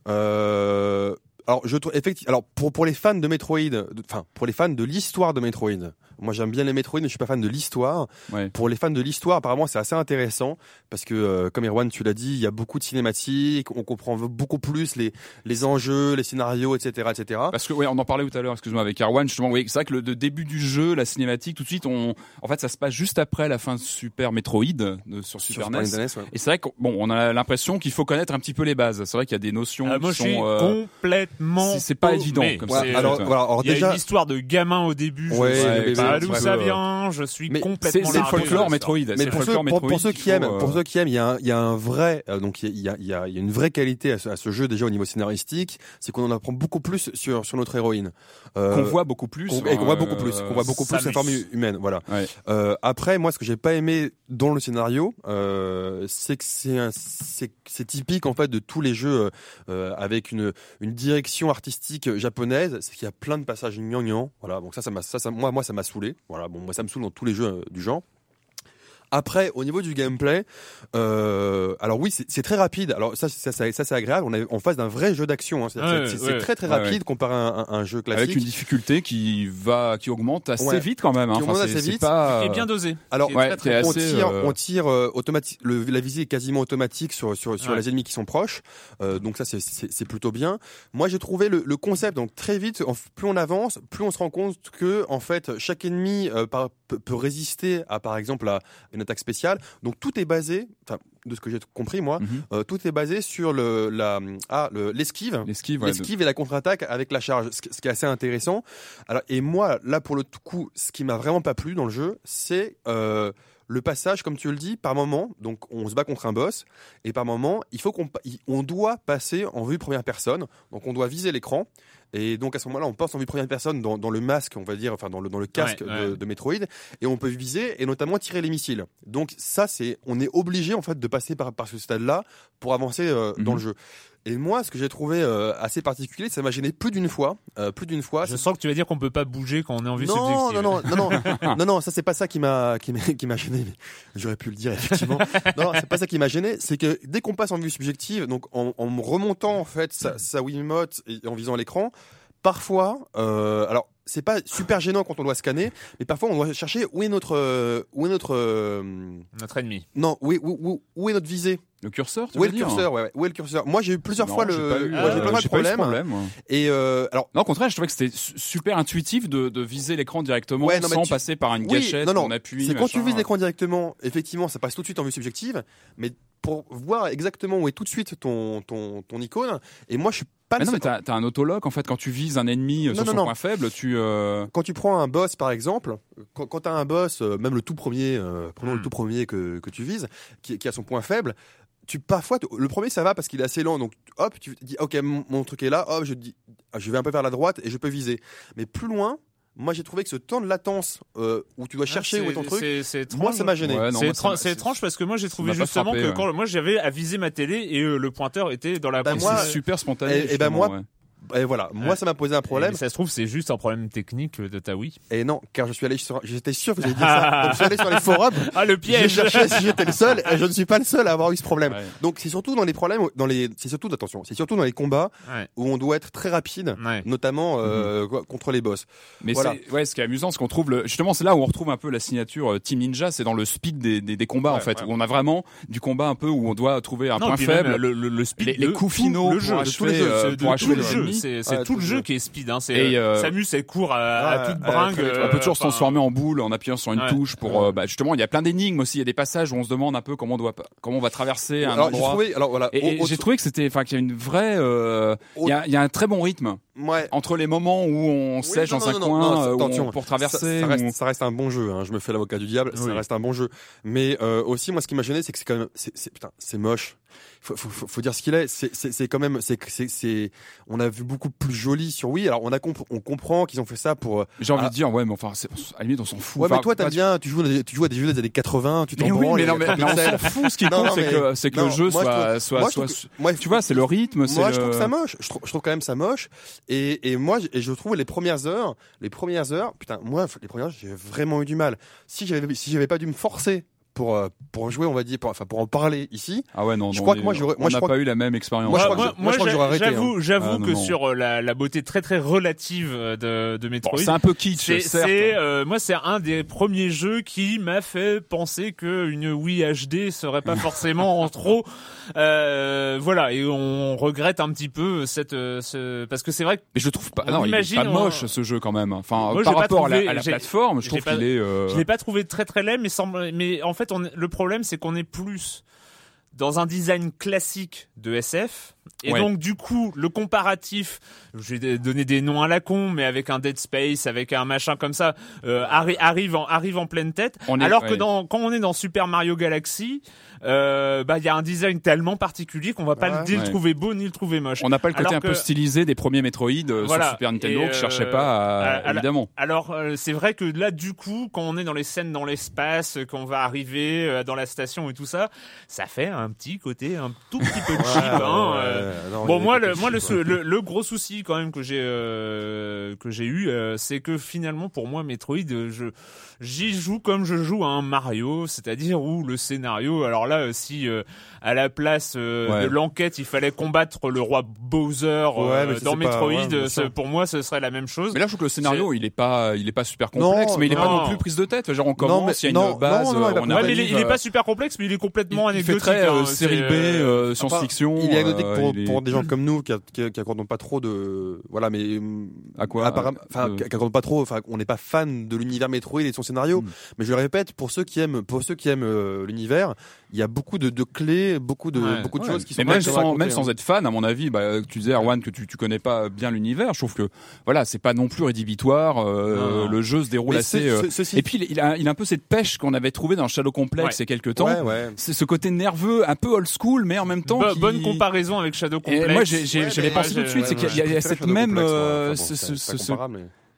Euh, alors je trouve effectivement alors pour pour les fans de Metroid, enfin pour les fans de l'histoire de Metroid, moi, j'aime bien les Metroid, mais je suis pas fan de l'histoire. Pour les fans de l'histoire, apparemment, c'est assez intéressant parce que, euh, comme Erwan, tu l'as dit, il y a beaucoup de cinématiques, on comprend beaucoup plus les les enjeux, les scénarios, etc., etc. Parce que, oui, on en parlait tout à l'heure, excuse-moi, avec Erwan, justement, oui, c'est vrai que le, début du jeu, la cinématique, tout de suite, on, en fait, ça se passe juste après la fin de Super Metroid de, sur Super NES. E Et c'est vrai qu'on bon, on a l'impression qu'il faut connaître un petit peu les bases. C'est vrai qu'il y a des notions ah, qui sont euh, complètement. C'est pas évident. Comme ça. alors, voilà, alors, il y a une histoire de gamin au début. Ouais, d'où ça vient. Je suis complètement. C'est le folklore Metroid. Mais pour ceux, pour, ceux qui aiment, pour ceux qui aiment, il y a un, il y a un vrai, euh, donc il y a, il y a, il y a une vraie qualité à ce, à ce, jeu déjà au niveau scénaristique, c'est qu'on en apprend beaucoup plus sur sur notre héroïne. Euh, qu'on voit beaucoup plus. et qu'on voit beaucoup plus. Qu'on voit beaucoup plus sa forme humaine. Voilà. Ouais. Euh, après, moi, ce que j'ai pas aimé dans le scénario, euh, c'est que c'est c'est typique en fait de tous les jeux euh, avec une une direction artistique japonaise, c'est qu'il y a plein de passages gnangnan. Voilà. Donc ça, ça m'a ça, ça moi moi ça m'a Voilà. Bon, moi ça me saoule dans tous les jeux euh, du genre. Après, au niveau du gameplay, euh, alors oui, c'est très rapide. Alors ça, ça, ça, ça c'est agréable. On est en face d'un vrai jeu d'action. Hein. C'est très très rapide comparé à un, un, jeu classique. Avec une difficulté qui va, qui augmente assez vite quand même. Hein. Qui augmente assez vite. Pas... Qui est bien dosé. Alors, très, très on, tire, euh... on tire, euh, automatique. la visée est quasiment automatique sur sur, sur les ennemis qui sont proches. Euh, donc ça, c'est plutôt bien. Moi, j'ai trouvé le, le, concept donc très vite. Plus on avance, plus on se rend compte que en fait, chaque ennemi euh, par, peut, peut résister à par exemple à une attaque spéciale. Donc tout est basé, enfin de ce que j'ai compris moi, mm -hmm. euh, tout est basé sur le la ah l'esquive, l'esquive, ouais, l'esquive et la contre-attaque avec la charge, ce, ce, qui est assez intéressant. Alors et moi là pour le coup, ce qui m'a vraiment pas plu dans le jeu, c'est euh, le passage, comme tu le dis, par moment, donc on se bat contre un boss, et par moment, il faut qu'on on doit passer en vue première personne, donc on doit viser l'écran, et donc à ce moment-là, on passe en vue première personne dans, dans, le masque, on va dire, enfin dans le, dans le casque ouais, ouais. De, de, Metroid, et on peut viser et notamment tirer les missiles. Donc ça, c'est, on est obligé en fait de passer par, par ce stade-là pour avancer euh, dans Mhm. le jeu. Et moi, ce que j'ai trouvé euh, assez particulier, ça m'a gêné plus d'une fois, euh, plus d'une fois. Je sens que tu vas dire qu'on peut pas bouger quand on est en vue non, subjective. non, non, non, non, *laughs* non, non, ça c'est pas ça qui m'a qui m'a qui m'a gêné. Mais j'aurais pu le dire effectivement. *laughs* non, c'est pas ça qui m'a gêné. C'est que dès qu'on passe en vue subjective, donc en, en remontant en fait sa, sa Wiimote et en visant l'écran, parfois, euh, alors c'est pas super gênant quand on doit scanner, mais parfois on doit chercher où est notre euh, où est notre euh, Notre ennemi. non où est, où, où- où est notre visée. Le curseur, tu où est le dire curseur ouais, ouais, où est le curseur? Moi j'ai eu plusieurs Non, fois le pas eu, ouais, euh, pas de j'ai pas eu problème, et euh, alors Non, au contraire, je trouvais que c'était su- super intuitif de, de viser l'écran directement Ouais, non, mais sans tu- passer par une Oui, gâchette, non, non, on appuie. C'est quand tu vises l'écran directement, effectivement, ça passe tout de suite en vue subjective, mais pour voir exactement où est tout de suite ton, ton, ton icône, et moi je suis pas Mais non, mais t'as t'as un autolock en fait quand tu vises un ennemi euh, Non, sur non, son non. point faible, tu. euh, Quand tu prends un boss par exemple, quand, quand tu as un boss, euh, même le tout premier, euh, prenons Hmm. le tout premier que, que tu vises, qui, qui a son point faible, tu parfois le premier ça va parce qu'il est assez lent donc hop tu dis ok mon, mon truc est là hop je dis ah, je vais un peu vers la droite et je peux viser mais plus loin moi j'ai trouvé que ce temps de latence euh, où tu dois chercher où est ton truc C'est- c'est étrange. moi ça m'a gêné Ouais, C'est étrange, m'a- c'est étrange parce que moi j'ai trouvé justement frappé, que ouais. quand moi j'avais à viser ma télé et euh, le pointeur était dans la Bah, c'est super spontané. et- et ben justement, moi, ouais. Et voilà moi Ouais. ça m'a posé un problème Mais ça se trouve c'est juste un problème technique de ta Wii. Et non, car je suis allé sur, j'étais sûr que vous alliez dire ça. *laughs* Donc, je suis allé sur les forums. Ah le J'ai piège. cherché si j'étais le seul, et je ne suis pas le seul à avoir eu ce problème. Ouais. Donc, c'est surtout dans les problèmes, dans les, c'est surtout, attention, c'est surtout dans les combats Ouais. où on doit être très rapide, Ouais. notamment, Mhm. euh, quoi, contre les boss. Mais Voilà. ouais, ce qui est amusant, c'est qu'on trouve le, justement, c'est là où on retrouve un peu la signature euh, Team Ninja, c'est dans le speed des, des, des combats en fait, ouais. où on a vraiment du combat un peu où on doit trouver un Non, point faible. le, le, le speed, Les- les coups finaux le jeu, euh, pour achever c'est c'est Ouais, tout le tout le jeu qui est speed. Hein. C'est Et, euh, euh, Samus elle court à, à toute ouais, bringue. euh, on peut toujours se enfin, transformer en boule en appuyant sur une Ouais. touche pour euh, bah, justement il y a plein d'énigmes aussi il y a des passages où on se demande un peu comment on doit comment on va traverser un alors, j'ai endroit trouvé, alors voilà, et, j'ai trouvé que c'était enfin qu'il y a une vraie euh, il y, a, il y a un très bon rythme ouais. entre les moments où on sèche non, dans non, un non, coin euh, on- pour traverser ça, reste, ça reste un bon jeu. Hein. Je me fais l'avocat du diable. Oui. Ça reste un bon jeu. Mais euh, aussi, moi, ce qui m'a gêné, c'est que c'est quand même, putain, c'est moche. Faut, faut, faut, dire ce qu'il est. C'est, quand même, c'est, c'est, on a vu beaucoup plus joli sur Wii. Alors, on a comp- on comprend qu'ils ont fait ça pour. euh, j'ai envie Ah. de dire ouais mais enfin c'est- à la limite on s'en fout Ouais, mais toi, t'aimes bien. Tu joues, tu joues à des jeux des années 80. Tu t'en mais oui branles, mais non mais, 30 mais on s'en fout ce qui compte c'est que c'est que non, le jeu soit soit tu vois c'est le rythme c'est Moi, je trouve ça moche. Je trouve, je trouve quand même ça moche. Et, et moi, et je trouve les premières heures, les premières heures, putain, moi, les premières heures, j'ai vraiment eu du mal. Si j'avais, si j'avais pas dû me forcer pour, euh, pour jouer, on va dire, pour, enfin, pour en parler ici, ah ouais non Je non, crois on que moi, j'aurais- on moi, je n'a crois pas que- eu la même expérience Moi, je Moi, crois que moi, je- je crois que j'a- j'aurais arrêté, J'avoue, j'avoue Ah, que non. sur euh, la, la beauté très très relative euh, de, de Bon, Metroid, c'est un peu kitsch c'est, certes c'est, euh, moi c'est un des premiers jeux qui m'a fait penser que une Wii HD serait pas *laughs* forcément en trop. Euh, voilà, et on regrette un petit peu cette, ce... parce que c'est vrai que Mais je trouve pas, On non, il est imagine, pas moche on- ce jeu quand même. Enfin, Moi, par rapport à trouvé- la, à la plateforme, je trouve qu'il est. euh, Je l'ai pas trouvé très très laid, mais, semble, mais en fait, le problème, c'est qu'on est plus dans un design classique de SF. Et Ouais. donc, du coup, le comparatif, je vais donner des noms à la con, mais avec un Dead Space, avec un machin comme ça, euh, arri- arrive, en, arrive en pleine tête. On est- alors que ouais. dans, quand on est dans Super Mario Galaxy, euh, bah, il y a un design tellement particulier qu'on va pas Ouais. ni le Ouais. trouver beau ni le trouver moche. On n'a pas le côté Alors un peu stylisé des premiers Metroid euh, Voilà. sur Super Nintendo Et, que je cherchais euh, pas, à- à- à la- évidemment. Alors euh, c'est vrai que là du coup quand on est dans les scènes dans l'espace, qu'on va arriver euh, dans la station et tout ça, ça fait un petit côté un tout petit peu cheap. Hein, euh. non, Bon moi le moi le, sou- le le gros souci quand même que j'ai euh, que j'ai eu euh, c'est que finalement pour moi Metroid euh, je j'y joue comme je joue à un Mario, c'est-à-dire où le scénario alors là euh, si euh, à la place euh, Ouais. de l'enquête il fallait combattre le roi Bowser euh, Ouais, dans c'est pas- Metroid ouais, euh, pour moi ce serait la même chose. Mais là, je trouve que le scénario, il est pas, il est pas super complexe, Non, mais il est pas non. non plus prise de tête. Genre, on Non, commence, il mais- y a une non, base, non, non, il va on mais il est, il est pas euh, super complexe, mais il est complètement il, il fait anecdotique. très euh, hein, série c'est, B, euh, euh, science-fiction. Il est anecdotique euh, pour, est- pour des gens *clears throat* comme nous qui, qui, qui accordons pas trop de voilà mais À quoi apparemment enfin Euh, qui accordons pas trop enfin on n'est pas fan de l'univers Metroid et de son scénario Hmm. mais je le répète pour ceux qui aiment pour ceux qui aiment euh, l'univers il y a beaucoup de, de clés beaucoup de Ouais. beaucoup de Ouais. choses qui mais sont même bien sans, même hein. sans être fan, à mon avis, bah, tu disais Erwan que tu, tu connais pas bien l'univers. Je trouve que voilà, c'est pas non plus rédhibitoire. euh. Le jeu se déroule Mais assez. euh, ce- ceci Et puis il- il a, il a un peu cette pêche qu'on avait trouvé dans Shadow Complex Ouais. il y a quelques temps. ouais ouais C'est ce côté nerveux, un peu old school, mais en même temps. bo- qui- bonne comparaison avec Shadow Et Complex. moi, j'ai- j'ai- Ouais, j'avais pensé moi, tout de suite, c'est qu'il y a, il y a Je préfère cette même,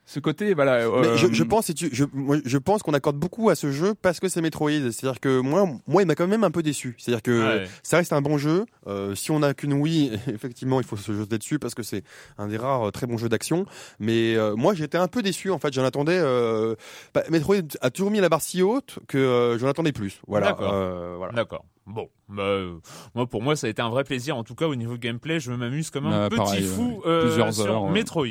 Moi. euh, ce, côté voilà euh, je, je, pense je, je pense qu'on accorde beaucoup à ce jeu parce que c'est Metroid. C'est à dire que moi moi il m'a quand même un peu déçu. C'est à dire que ça reste un bon jeu. Euh, si on a qu'une Wii *laughs* effectivement il faut se jeter dessus parce que c'est un des rares très bons jeux d'action. Mais euh, moi j'étais un peu déçu en fait. J'en attendais bah, Metroid a toujours mis la barre si haute que j'en attendais plus. Voilà d'accord. d'accord Bon, bah, euh, moi pour moi ça a été un vrai plaisir. En tout cas au niveau gameplay, je m'amuse comme un petit fou euh, sur Metroid.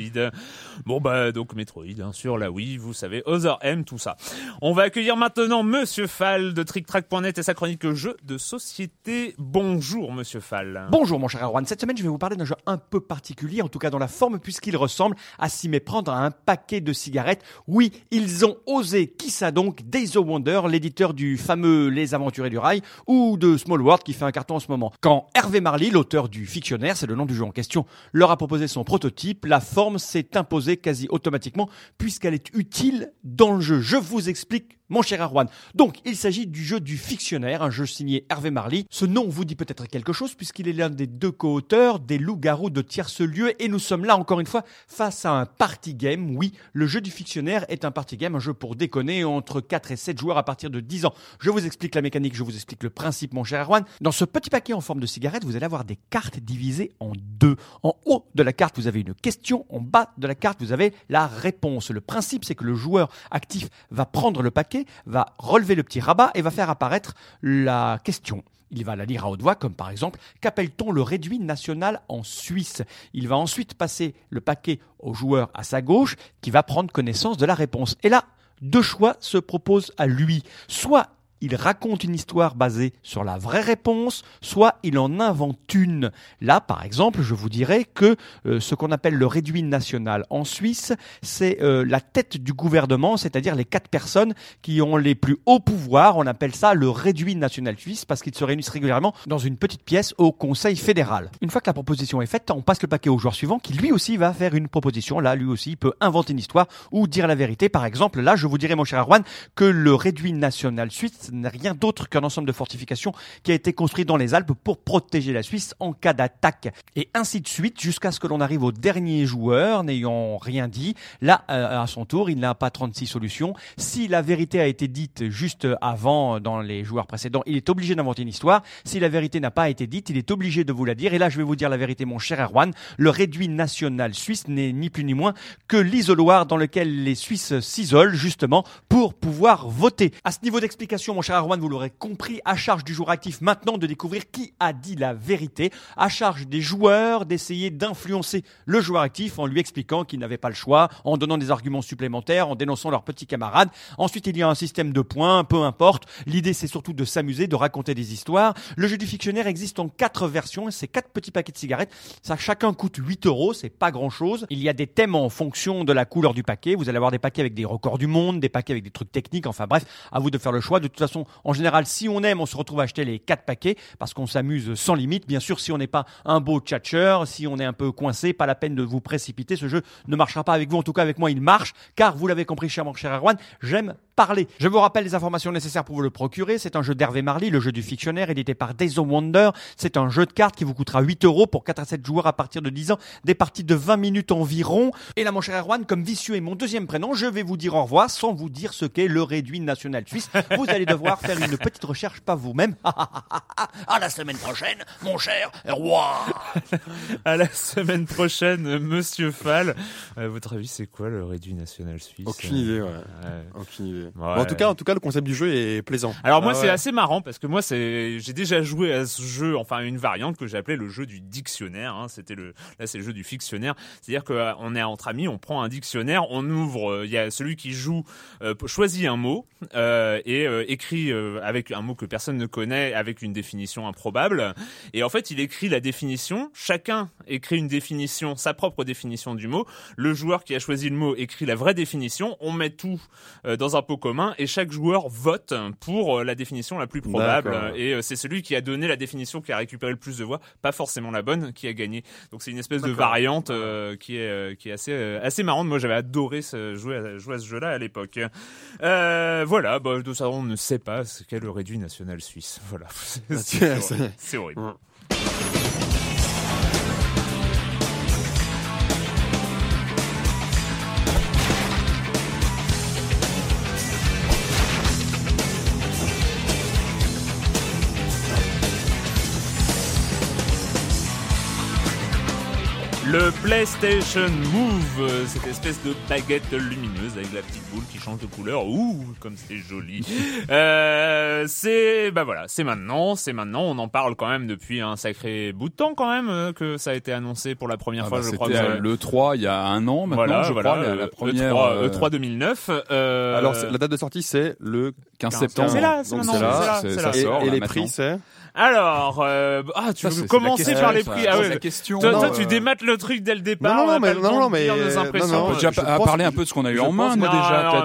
Bon bah donc Metroid hein, sur la Wii, vous savez, Other M, tout ça. On va accueillir maintenant Monsieur Fall de TrickTrack.net et sa chronique jeu de société. Bonjour Monsieur Fall. Bonjour mon cher Arwan. Cette semaine je vais vous parler d'un jeu un peu particulier, en tout cas dans la forme puisqu'il ressemble à s'y méprendre à un paquet de cigarettes. Oui, ils ont osé. Qui ça donc? Days of Wonder, l'éditeur du fameux Les Aventuriers du Rail ou de Small World qui fait un carton en ce moment. Quand Hervé Marly, l'auteur du Fictionnaire, c'est le nom du jeu en question, leur a proposé son prototype, la forme s'est imposée quasi automatiquement puisqu'elle est utile dans le jeu. Je vous explique mon cher Arwan. Donc, il s'agit du jeu du fictionnaire, un jeu signé Hervé Marly. Ce nom vous dit peut-être quelque chose puisqu'il est l'un des deux co-auteurs des Loups-garous de tierce lieu et nous sommes là encore une fois face à un party game. Oui, le jeu du fictionnaire est un party game, un jeu pour déconner entre 4 et 7 joueurs à partir de 10 ans. Je vous explique la mécanique, je vous explique le principe, mon cher Arwan. Dans ce petit paquet en forme de cigarette, vous allez avoir des cartes divisées en deux. En haut de la carte, vous avez une question. En bas de la carte, vous avez la réponse. Le principe, c'est que le joueur actif va prendre le paquet va relever le petit rabat et va faire apparaître la question. Il va la lire à haute voix, comme par exemple Qu'appelle-t-on le réduit national en Suisse? Il va ensuite passer le paquet au joueur à sa gauche qui va prendre connaissance de la réponse. Et là, deux choix se proposent à lui. Soit il raconte une histoire basée sur la vraie réponse, soit il en invente une. Là, par exemple, je vous dirais que euh, ce qu'on appelle le réduit national en Suisse, c'est euh, la tête du gouvernement, c'est-à-dire les quatre personnes qui ont les plus hauts pouvoirs. On appelle ça le réduit national suisse parce qu'ils se réunissent régulièrement dans une petite pièce au Conseil fédéral. Une fois que la proposition est faite, on passe le paquet au joueur suivant qui lui aussi va faire une proposition. Là, lui aussi, il peut inventer une histoire ou dire la vérité. Par exemple, là, je vous dirais, mon cher Arwan, que le réduit national suisse rien d'autre qu'un ensemble de fortifications qui a été construit dans les Alpes pour protéger la Suisse en cas d'attaque. Et ainsi de suite jusqu'à ce que l'on arrive au dernier joueur n'ayant rien dit. Là, euh, à son tour, il n'a pas 36 solutions. Si la vérité a été dite juste avant dans les joueurs précédents, il est obligé d'inventer une histoire. Si la vérité n'a pas été dite, il est obligé de vous la dire. Et là, je vais vous dire la vérité, mon cher Erwan. Le réduit national suisse n'est ni plus ni moins que l'isoloir dans lequel les Suisses s'isolent justement pour pouvoir voter. À ce niveau d'explication, mon cher Erwan, vous l'aurez compris, à charge du joueur actif maintenant de découvrir qui a dit la vérité, à charge des joueurs d'essayer d'influencer le joueur actif en lui expliquant qu'il n'avait pas le choix, en donnant des arguments supplémentaires, en dénonçant leurs petits camarades. Ensuite, il y a un système de points, peu importe. L'idée, c'est surtout de s'amuser, de raconter des histoires. Le jeu du fictionnaire existe en quatre versions, c'est quatre petits paquets de cigarettes. Ça, chacun coûte 8 euros, c'est pas grand chose. Il y a des thèmes en fonction de la couleur du paquet. Vous allez avoir des paquets avec des records du monde, des paquets avec des trucs techniques, enfin bref, à vous de faire le choix. De toute façon, en général, si on aime, on se retrouve à acheter les quatre paquets parce qu'on s'amuse sans limite. Bien sûr, si on n'est pas un beau tchatcher, si on est un peu coincé, pas la peine de vous précipiter. Ce jeu ne marchera pas avec vous. En tout cas, avec moi, il marche car vous l'avez compris, cher, cher Erwan, j'aime parler. Je vous rappelle les informations nécessaires pour vous le procurer. C'est un jeu d'Hervé Marly, le jeu du fictionnaire, édité par Days of Wonder. C'est un jeu de cartes qui vous coûtera 8 euros pour 4 à 7 joueurs à partir de 10 ans. Des parties de 20 minutes environ. Et là, mon cher Erwan, comme Vicieux est mon deuxième prénom, je vais vous dire au revoir sans vous dire ce qu'est le réduit national suisse. Vous allez faire une petite recherche pas vous-même. *laughs* à la semaine prochaine, mon cher roi. à la semaine prochaine, Monsieur Fall. Euh, votre avis, c'est quoi le réduit national suisse Aucune idée. Ouais. Aucune idée en tout cas, en tout cas, le concept du jeu est plaisant. Alors moi, ah c'est assez marrant parce que moi, c'est, j'ai déjà joué à ce jeu, enfin une variante que j'appelais le jeu du dictionnaire. Hein. C'était le, là, c'est le jeu du fictionnaire. C'est-à-dire qu'on est entre amis, on prend un dictionnaire, on ouvre. Euh, il y a celui qui joue euh, choisit un mot euh, et euh, écrit avec un mot que personne ne connaît, avec une définition improbable. Et en fait, il écrit la définition. Chacun écrit une définition, sa propre définition du mot. Le joueur qui a choisi le mot écrit la vraie définition. On met tout dans un pot commun et chaque joueur vote pour euh, la définition la plus probable. Et euh, c'est celui qui a donné la définition qui a récupéré le plus de voix, pas forcément la bonne, qui a gagné. Donc c'est une espèce de variante euh, qui est qui est assez assez marrante. Moi j'avais adoré ce, jouer à, jouer à ce jeu-là à l'époque. voilà, bah, de ça on ne sait pas ce qu'est le réduit national suisse. *laughs* Voilà, c'est horrible. Le PlayStation Move, euh, cette espèce de baguette lumineuse avec la petite boule qui change de couleur. Ouh, comme c'est joli. *laughs* Euh, c'est, bah voilà, c'est maintenant, c'est maintenant. On en parle quand même depuis un sacré bout de temps quand même euh, que ça a été annoncé pour la première Ah fois, bah, je crois. c'était que à ça- l'E3 il y a un an maintenant, Voilà, je voilà, crois, la, la euh, première. E3, euh, E3 2009. euh, Alors c'est- la date de sortie c'est le 15 15 septembre. C'est là, c'est maintenant, là, là, là. Et, sort, et là, les maintenant. prix c'est Alors, euh, ah, tu Ça, veux commencer par les prix Ah ouais. la question. Toi, Non, toi, euh, tu démates le truc dès le départ. Non, non, on a non, mais- le non, non, mais- non, impressions. non, pense parler un peu de ce qu'on a eu en main, Non, déjà.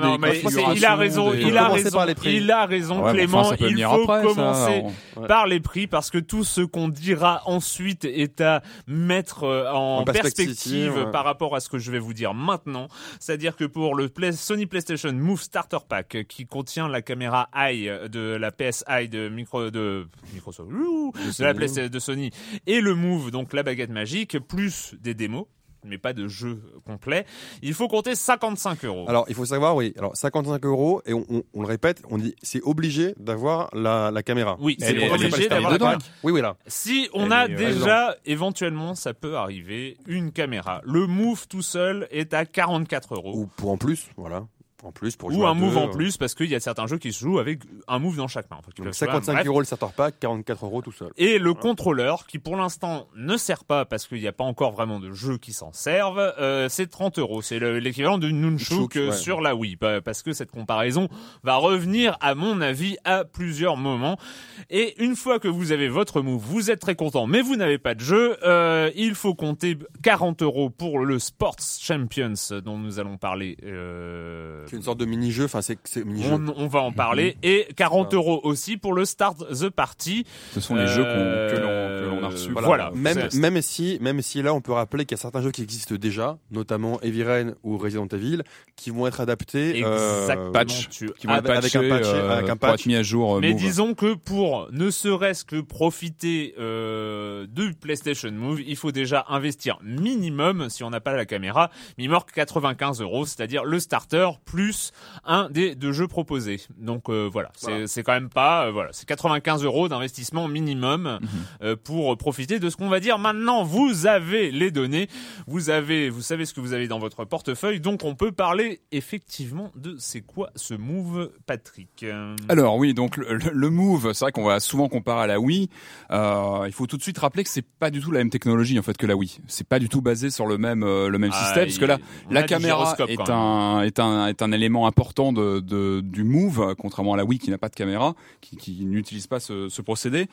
il a raison, des- il a raison, il a raison, Clément. il faut après, ça, commencer par les prix parce que tout ce qu'on dira ensuite est à mettre euh, en, perspective, par rapport à ce que je vais vous dire maintenant. C'est-à-dire que pour le Sony PlayStation Move Starter Pack euh, qui contient la caméra Eye de la PSI de micro de Microsoft, ouh, de la PlayStation de Sony et le Move donc la baguette magique plus des démos mais pas de jeu complet. Il faut compter 55 euros. Alors, il faut savoir, oui. Alors, 55 euros, et on, on- on le répète, on dit, c'est obligé d'avoir la, la caméra. Oui, C'est obligé d'avoir la caméra. Oui, oui, là. Si on Elle a déjà, éventuellement, ça peut arriver, une caméra. Le Move tout seul est à 44 euros. Ou pour en plus, voilà. En plus, pour Ou un Move deux, en euh, plus, parce qu'il y a certains jeux qui se jouent avec un Move dans chaque main. Donc peuvent se jouer, 55 bref. euros le starter pack, 44 euros tout seul. Et le contrôleur, qui pour l'instant ne sert pas parce qu'il n'y a pas encore vraiment de jeux qui s'en servent, euh, c'est 30 euros. C'est le- l'équivalent de Nunchuk euh, ouais. sur la Wii. Pa- Parce que cette comparaison va revenir, à mon avis, à plusieurs moments. Et une fois que vous avez votre move, vous êtes très content, mais vous n'avez pas de jeu. euh, il faut compter 40 euros pour le Sports Champions dont nous allons parler. euh, C'est une sorte de mini-jeu, enfin, c'est c'est mini-jeu. on, on va en parler. Et 40 euros aussi pour le Start the Party. Ce sont les jeux qu'on- que l'on que l'on a reçus. Euh, Voilà. Même, même si, même si là, on peut rappeler qu'il y a certains jeux qui existent déjà, notamment Heavy Rain ou Resident Evil, qui vont être adaptés, euh, Exactement. patch, tu qui vont être avec- avec un patch- euh, avec un pour patch. être mis à jour. euh, Mais Move. disons que pour ne serait-ce que profiter euh, de PlayStation Move, il faut déjà investir minimum, si on n'a pas la caméra, minimum 95 euros, c'est-à-dire le starter plus un des deux jeux proposés. Donc euh, voilà, c'est Voilà. quand même pas, euh, voilà, c'est 95 euros d'investissement minimum euh, pour profiter de ce qu'on va dire. Maintenant, vous avez les données, vous avez, vous savez ce que vous avez dans votre portefeuille, donc on peut parler effectivement de c'est quoi ce Move, Patrick? Alors oui, donc le, Move, c'est vrai qu'on va souvent comparer à la Wii. Il faut tout de suite rappeler que c'est pas du tout la même technologie en fait que la Wii. C'est pas du tout basé sur le même le même Ah, système parce que là, la caméra est un est un est un élément important de, de du Move, contrairement à la Wii qui n'a pas de caméra, qui, qui n'utilise pas ce, ce procédé.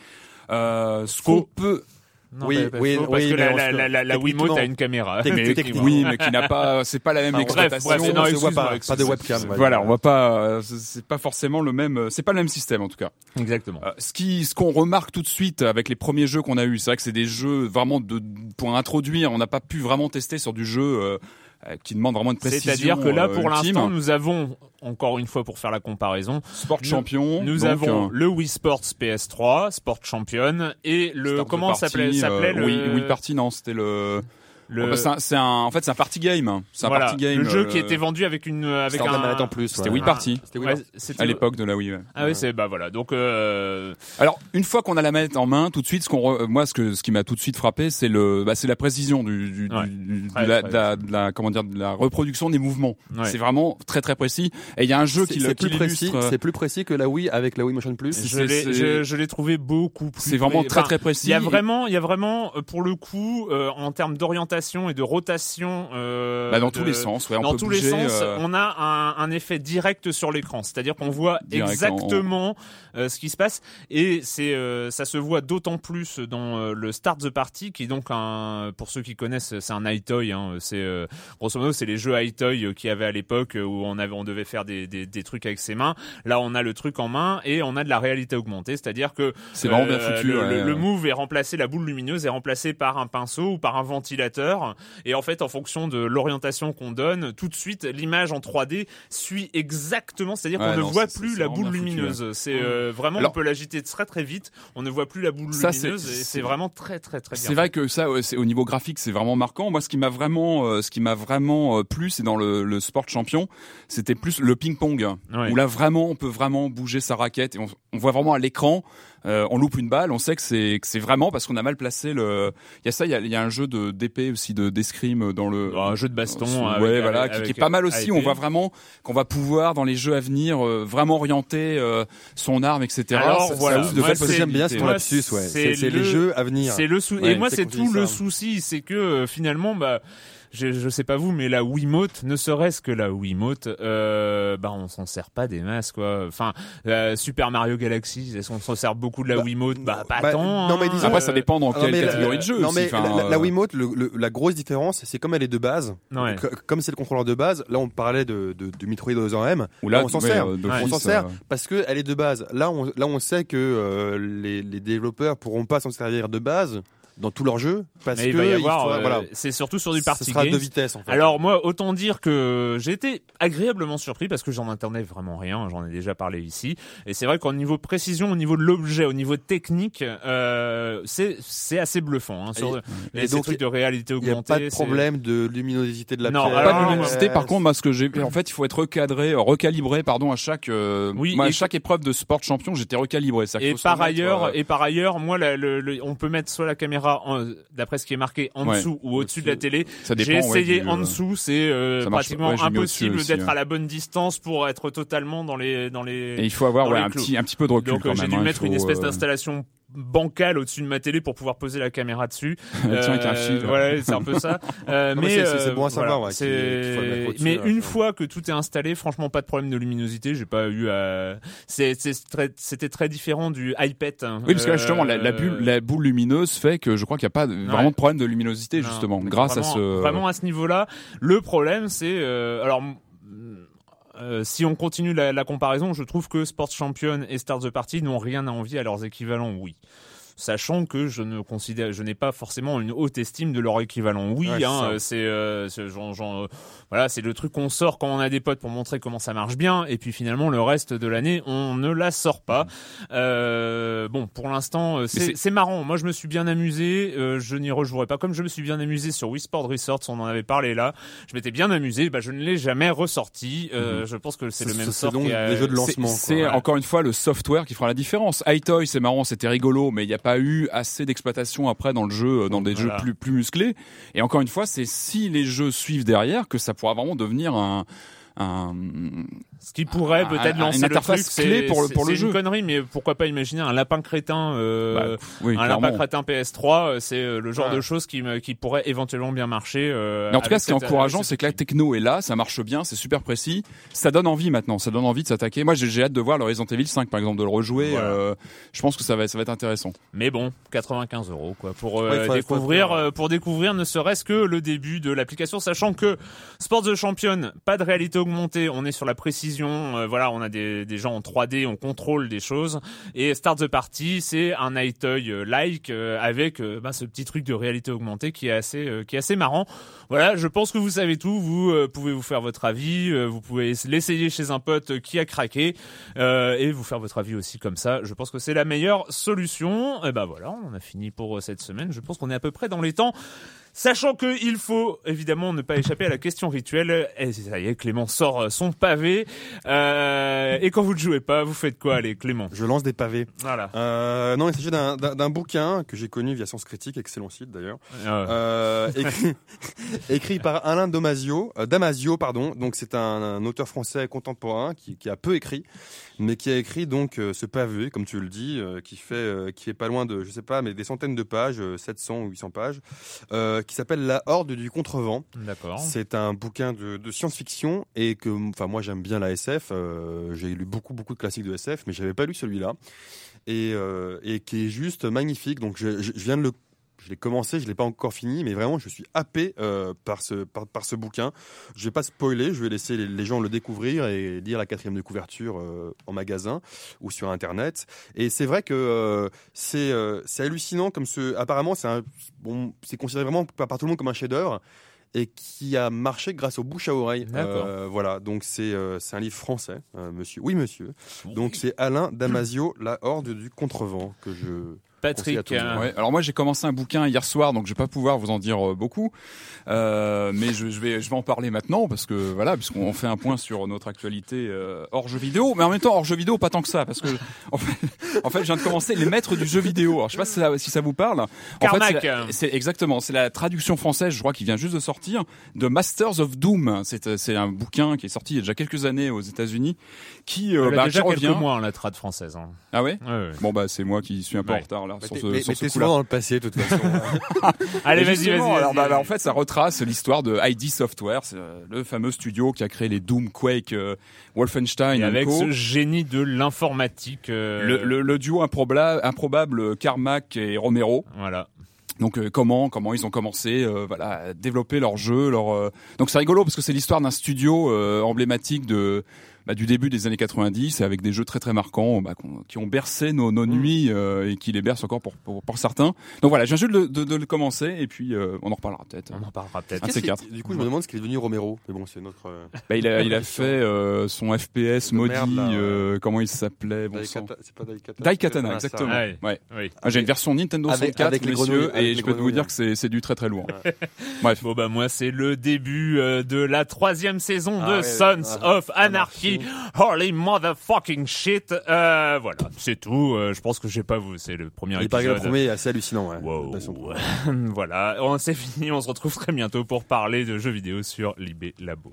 Euh, ce qu'on peut Non, Oui, oui, parce oui, que la, la, la, la, la Wiimote a une caméra. Mais- *laughs* oui, mais qui n'a pas, c'est pas la même Enfin, exploitation. bref, non, on voit pas, pas de webcam. Voilà, on va pas, c'est- pas forcément le même, c'est pas le même système en tout cas. Exactement. Euh, ce qui, ce qu'on remarque tout de suite avec les premiers jeux qu'on a eu, c'est vrai que c'est des jeux vraiment de pour introduire. On n'a pas pu vraiment tester sur du jeu euh, qui demande vraiment une précision. C'est-à-dire que là, euh, pour l'instant, nous avons, encore une fois pour faire la comparaison, Sport Champion. nous avons euh, le Wii Sports PS3, Sport Champion, et le, comment s'appelait, s'appelait euh, le, Wii, Wii Party, non, c'était le. Le- Oh, bah, c'est un, un- en fait, c'est un party game. C'est un voilà, party game. le jeu euh, qui était vendu avec une, avec un, the manette en plus. C'était ouais. Wii Party. C'était Wii Ouais, à l'époque de la Wii. ouais. Ah oui, c'est, bah voilà. Donc, euh, Alors, une fois qu'on a la manette en main, tout de suite, ce qu'on, re- moi, ce que, ce qui m'a tout de suite frappé, c'est le, bah, c'est la précision du, du, Ouais. du- de, la, très de la- de la- comment dire, de la reproduction des mouvements. Ouais. C'est vraiment très très précis. Et il y a un jeu qui, le- plus précis, euh, c'est plus précis que la Wii avec la Wii Motion Plus. je l'ai, trouvé beaucoup plus. C'est vraiment très très précis. Il y a vraiment, il y a vraiment, euh, pour le coup, euh, en termes d'orientation et de rotation, euh, Bah, dans de- tous les sens, ouais, on dans peut tous bouger, les sens, euh, on a un, un effet direct sur l'écran, c'est-à-dire qu'on voit Direct, exactement euh, ce qui se passe, et c'est, ça se voit d'autant plus dans le Start the Party, qui est donc un, pour ceux qui connaissent, c'est un iToy, hein, c'est grosso modo c'est les jeux iToy euh, qu'il y avait à l'époque où on avait, on devait faire des, des, des trucs avec ses mains. Là, on a le truc en main et on a de la réalité augmentée, c'est-à-dire que C'est vraiment bien foutu. Le, ouais. le- le move est remplacé, la boule lumineuse est remplacée par un pinceau ou par un ventilateur. Et en fait, en fonction de l'orientation qu'on donne, tout de suite, l'image en 3D suit exactement, c'est-à-dire Ouais, qu'on ne voit plus la vraiment boule lumineuse. C'est euh, vraiment, Alors- on peut l'agiter très très vite. On ne voit plus la boule Ça, lumineuse et c'est vraiment très très très bien. C'est vrai que ça, ouais, c'est au niveau graphique, c'est vraiment marquant. Moi, ce qui m'a vraiment, euh, ce qui m'a vraiment euh, plu, c'est dans le, le sport champion, c'était plus le ping-pong, Ouais. où là vraiment, on peut vraiment bouger sa raquette et on, on voit vraiment à l'écran euh, on loupe une balle, on sait que c'est que c'est vraiment parce qu'on a mal placé le. Il y a ça, il y a, il y a un jeu de d'épée aussi de d'escrime dans le. un jeu de baston. ouais, avec- voilà, avec- qui, qui est pas mal aussi. On voit vraiment qu'on va pouvoir dans les jeux à venir euh, vraiment orienter euh, son arme, etc. Alors Ça- voilà, ça ouvre de moi, J'aime bien ce ton lapsus, ouais. c'est le- les jeux à venir. C'est le sou- Ouais, et moi c'est tout le souci, c'est que euh, finalement bah je, je sais pas vous, mais la Wiimote, ne serait-ce que la Wiimote, euh, bah on s'en sert pas des masses quoi. Enfin, euh, Super Mario Galaxy, est-ce qu'on s'en sert beaucoup de la Bah, Wiimote Bah pas bah, tant. non, mais hein. disons- Après, ça dépend dans Ah, quelle la- catégorie de jeu. Non aussi, mais la, la- la euh, Wiimote, le- le- la grosse différence, c'est comme elle est de base. Ouais. Comme c'est le contrôleur de base, là on parlait de, de, de Metroid M. Ou là, on s'en sert. euh, On s'en sert parce que elle est de base. Là, on, là, on sait que euh, les, les développeurs pourront pas s'en servir de base dans tous leurs jeux parce Mais que il va y il avoir, faudra- euh, voilà. c'est surtout sur du Ce party sera games. de vitesse en fait. Alors moi, autant dire que j'ai été agréablement surpris parce que j'en attendais vraiment rien. J'en ai déjà parlé ici. Et c'est vrai qu'au niveau précision, au niveau de l'objet, au niveau technique, euh, c'est c'est assez bluffant. Hein, sur Et- les, et donc, trucs de réalité il n'y a augmentée. pas de problème de luminosité de la Non, alors, pas de luminosité. ouais. Par contre, moi, ce que j'ai, en fait, il faut être recadré, euh, recalibré, pardon, à chaque, euh, Oui, moi, à et- chaque épreuve de sport champion, j'étais recalibré. Ça, Et par ailleurs, euh, et par ailleurs, moi, la- le- le- on peut mettre soit la caméra, d'après ce qui est marqué, en Ouais. dessous ou au-dessus de la télé. J'ai ouais, essayé du, en euh, dessous, c'est euh, pratiquement ouais, impossible d'être à la bonne distance pour être totalement dans les dans les. Et il faut avoir dans un clous. petit, un petit peu de recul Donc quand euh, j'ai dû hein, mettre une espèce euh, d'installation bancale au-dessus de ma télé pour pouvoir poser la caméra dessus. *laughs* Avec un Euh, fil. Voilà, c'est un peu ça. *laughs* Euh, Non, mais c'est- euh, bon à savoir, ouais, mais une fois que tout est installé, franchement, pas de problème de luminosité. J'ai pas eu à. C'était très différent du iPad. hein. Oui, parce que là, justement, la, la bulle, la boule lumineuse fait que je crois qu'il n'y a pas vraiment de problème de luminosité, justement, grâce vraiment- à ce. Vraiment à ce niveau-là. Le problème, c'est euh, alors. Euh, si on continue la, la comparaison, je trouve que Sports Champion et Start the Party n'ont rien à envier à leurs équivalents, oui. Sachant que je ne considère, je n'ai pas forcément une haute estime de leur équivalent. Oui, Ouais, c'est hein, euh, c'est, euh, euh, voilà, c'est le truc qu'on sort quand on a des potes pour montrer comment ça marche bien, et puis finalement le reste de l'année on ne la sort pas. Euh, bon, pour l'instant, c'est, marrant. Moi, je me suis bien amusé. je n'y rejouerai pas comme je me suis bien amusé sur Wii Sport Resorts. On en avait parlé là. Je m'étais bien amusé. Bah, je ne l'ai jamais ressorti. Euh, Je pense que c'est Ce- le même sort. c'est donc a- des jeux de lancement. C'est encore une fois le software qui fera la différence. iToy, c'est marrant, c'était rigolo, mais il n'y a pas eu assez d'exploitation après dans le jeu, euh, dans des Voilà. jeux plus plus musclés. Et encore une fois, c'est si les jeux suivent derrière que ça pourra vraiment devenir un un, Ce qui pourrait peut-être lancer une le interface truc, c'est- clé pour le- c'est- pour le c'est jeu. une connerie, mais pourquoi pas imaginer un lapin crétin, euh, bah, oui, un clairement. lapin crétin PS3, euh, c'est euh, le genre Ouais. de choses qui, qui pourrait éventuellement bien marcher. euh, Mais en tout cas, ce qui est encourageant, c'est que la techno est là, ça marche bien, c'est super précis. Ça donne envie maintenant, ça donne envie de s'attaquer. Moi, j'ai hâte de voir le Resident Evil 5, par exemple, de le rejouer. Voilà. euh, je pense que ça va, ça va être intéressant. Mais bon, 95 euros quoi pour euh, Ouais, découvrir, faire, euh, pour découvrir ne serait-ce que le début de l'application, sachant que Sports the Champion, pas de réalité on est sur la précision, euh, voilà, on a des, des gens en 3D, on contrôle des choses, et Start the Party, c'est un iToy euh, like euh, avec euh, bah, ce petit truc de réalité augmentée qui est assez, euh, qui est assez marrant. Voilà, je pense que vous savez tout, vous pouvez vous faire votre avis, vous pouvez l'essayer chez un pote qui a craqué et vous faire votre avis aussi comme ça. Je pense que c'est la meilleure solution. Et ben voilà, on a fini pour cette semaine. Je pense qu'on est à peu près dans les temps. Sachant que il faut évidemment ne pas échapper à la question rituelle. Et ça y est, Clément sort euh, son pavé. Euh, et quand vous ne jouez pas, vous faites quoi, allez, Clément? Je lance des pavés. Voilà. Euh, non, il s'agit d'un- bouquin que j'ai connu via Science Critique, excellent site d'ailleurs. Euh, Euh, écrit, *laughs* écrit par Alain Damasio, euh, Damasio pardon. Donc c'est un, un auteur français contemporain qui, qui a peu écrit, mais qui a écrit donc euh, ce pavé, comme tu le dis, euh, qui fait euh, qui est pas loin de, je sais pas, mais des centaines de pages, euh, 700 ou 800 pages, qui s'appelle La Horde du contrevent. D'accord. C'est un bouquin de, de science-fiction et que, enfin, moi j'aime bien la SF. j'ai lu beaucoup beaucoup de classiques de SF, mais j'avais pas lu celui-là et, et qui est juste magnifique. Donc je- je viens de le je l'ai commencé, je l'ai pas encore fini, mais vraiment, je suis happé euh, par ce par, par ce bouquin. Je vais pas spoiler, je vais laisser les, les gens le découvrir et lire la quatrième de couverture euh, en magasin ou sur internet. Et c'est vrai que euh, c'est c'est hallucinant comme ce. Apparemment, c'est bon, c'est considéré vraiment par, par tout le monde comme un chef-d'œuvre et qui a marché grâce au bouche à oreille. D'accord. Euh, voilà, donc c'est euh, un livre français, euh, monsieur. Oui, monsieur. Donc c'est Alain Damasio, La Horde du contrevent que je Patrick. Euh, ouais, alors moi j'ai commencé un bouquin hier soir, donc je vais pas pouvoir vous en dire euh, beaucoup, euh, mais je, je, vais je vais en parler maintenant parce que voilà, puisqu'on fait un point sur notre actualité euh, hors jeu vidéo, mais en même temps hors jeu vidéo pas tant que ça, parce que *laughs* en fait, en fait je viens de commencer les maîtres du jeu vidéo. Alors je sais pas si ça, si ça vous parle. En Carmack. fait, c'est exactement, c'est la traduction française, je crois, qui vient juste de sortir, de Masters of Doom. C'est c'est un bouquin qui est sorti il y a déjà quelques années aux États-Unis, qui euh, bah, déjà qui revient. quelques mois en la trad française. Hein. Ah ouais, ouais, ouais. Bon bah c'est moi qui suis un peu Ouais. en retard là Mais t'es- ce, souvent dans le passé, de toute façon. *laughs* Allez, Et vas-y, justement, vas-y. alors, vas-y. bah, bah, en fait, ça retrace l'histoire de ID Software, c'est, euh, le fameux studio qui a créé les Doom, Quake, euh, Wolfenstein Et avec Co. ce génie de l'informatique. euh, le, le, le duo improbable, improbable Carmack et Romero. Voilà. Donc euh, comment comment ils ont commencé euh, voilà à développer leur jeu leur euh, donc c'est rigolo parce que c'est l'histoire d'un studio euh, emblématique de bah, du début des années 90 avec des jeux très très marquants bah, qui ont bercé nos, nos nuits euh, et qui les bercent encore pour, pour, pour certains. Donc voilà, viens juste de, de, de le commencer et puis euh, on en reparlera peut-être. On en parlera peut-être. Un de ces quatre. Du coup, je me demande ce qu'il est devenu Romero. Mais bon, c'est notre. euh, Bah, il a, il a fait euh, son FPS maudit, merde, là, ouais. euh, comment il s'appelait bon C'est pas Daikatana. Daikatana, exactement. ouais. Ouais. Ouais. Oui. Ah, J'ai une version Nintendo Avec- 64, avec les messieurs, avec et je peux vous dire que c'est c'est du très très lourd. *laughs* Bref. Bon bah moi c'est le début de la troisième saison Ah de Sons ah, of Anarchy. Holy motherfucking shit. Euh, voilà, c'est tout. Euh, je pense que j'ai pas vous. C'est le premier Il paraît que le épisode. premier est assez hallucinant. Ouais. Wow. *laughs* Voilà, on c'est fini. On se retrouve très bientôt pour parler de jeux vidéo sur Libé Labo.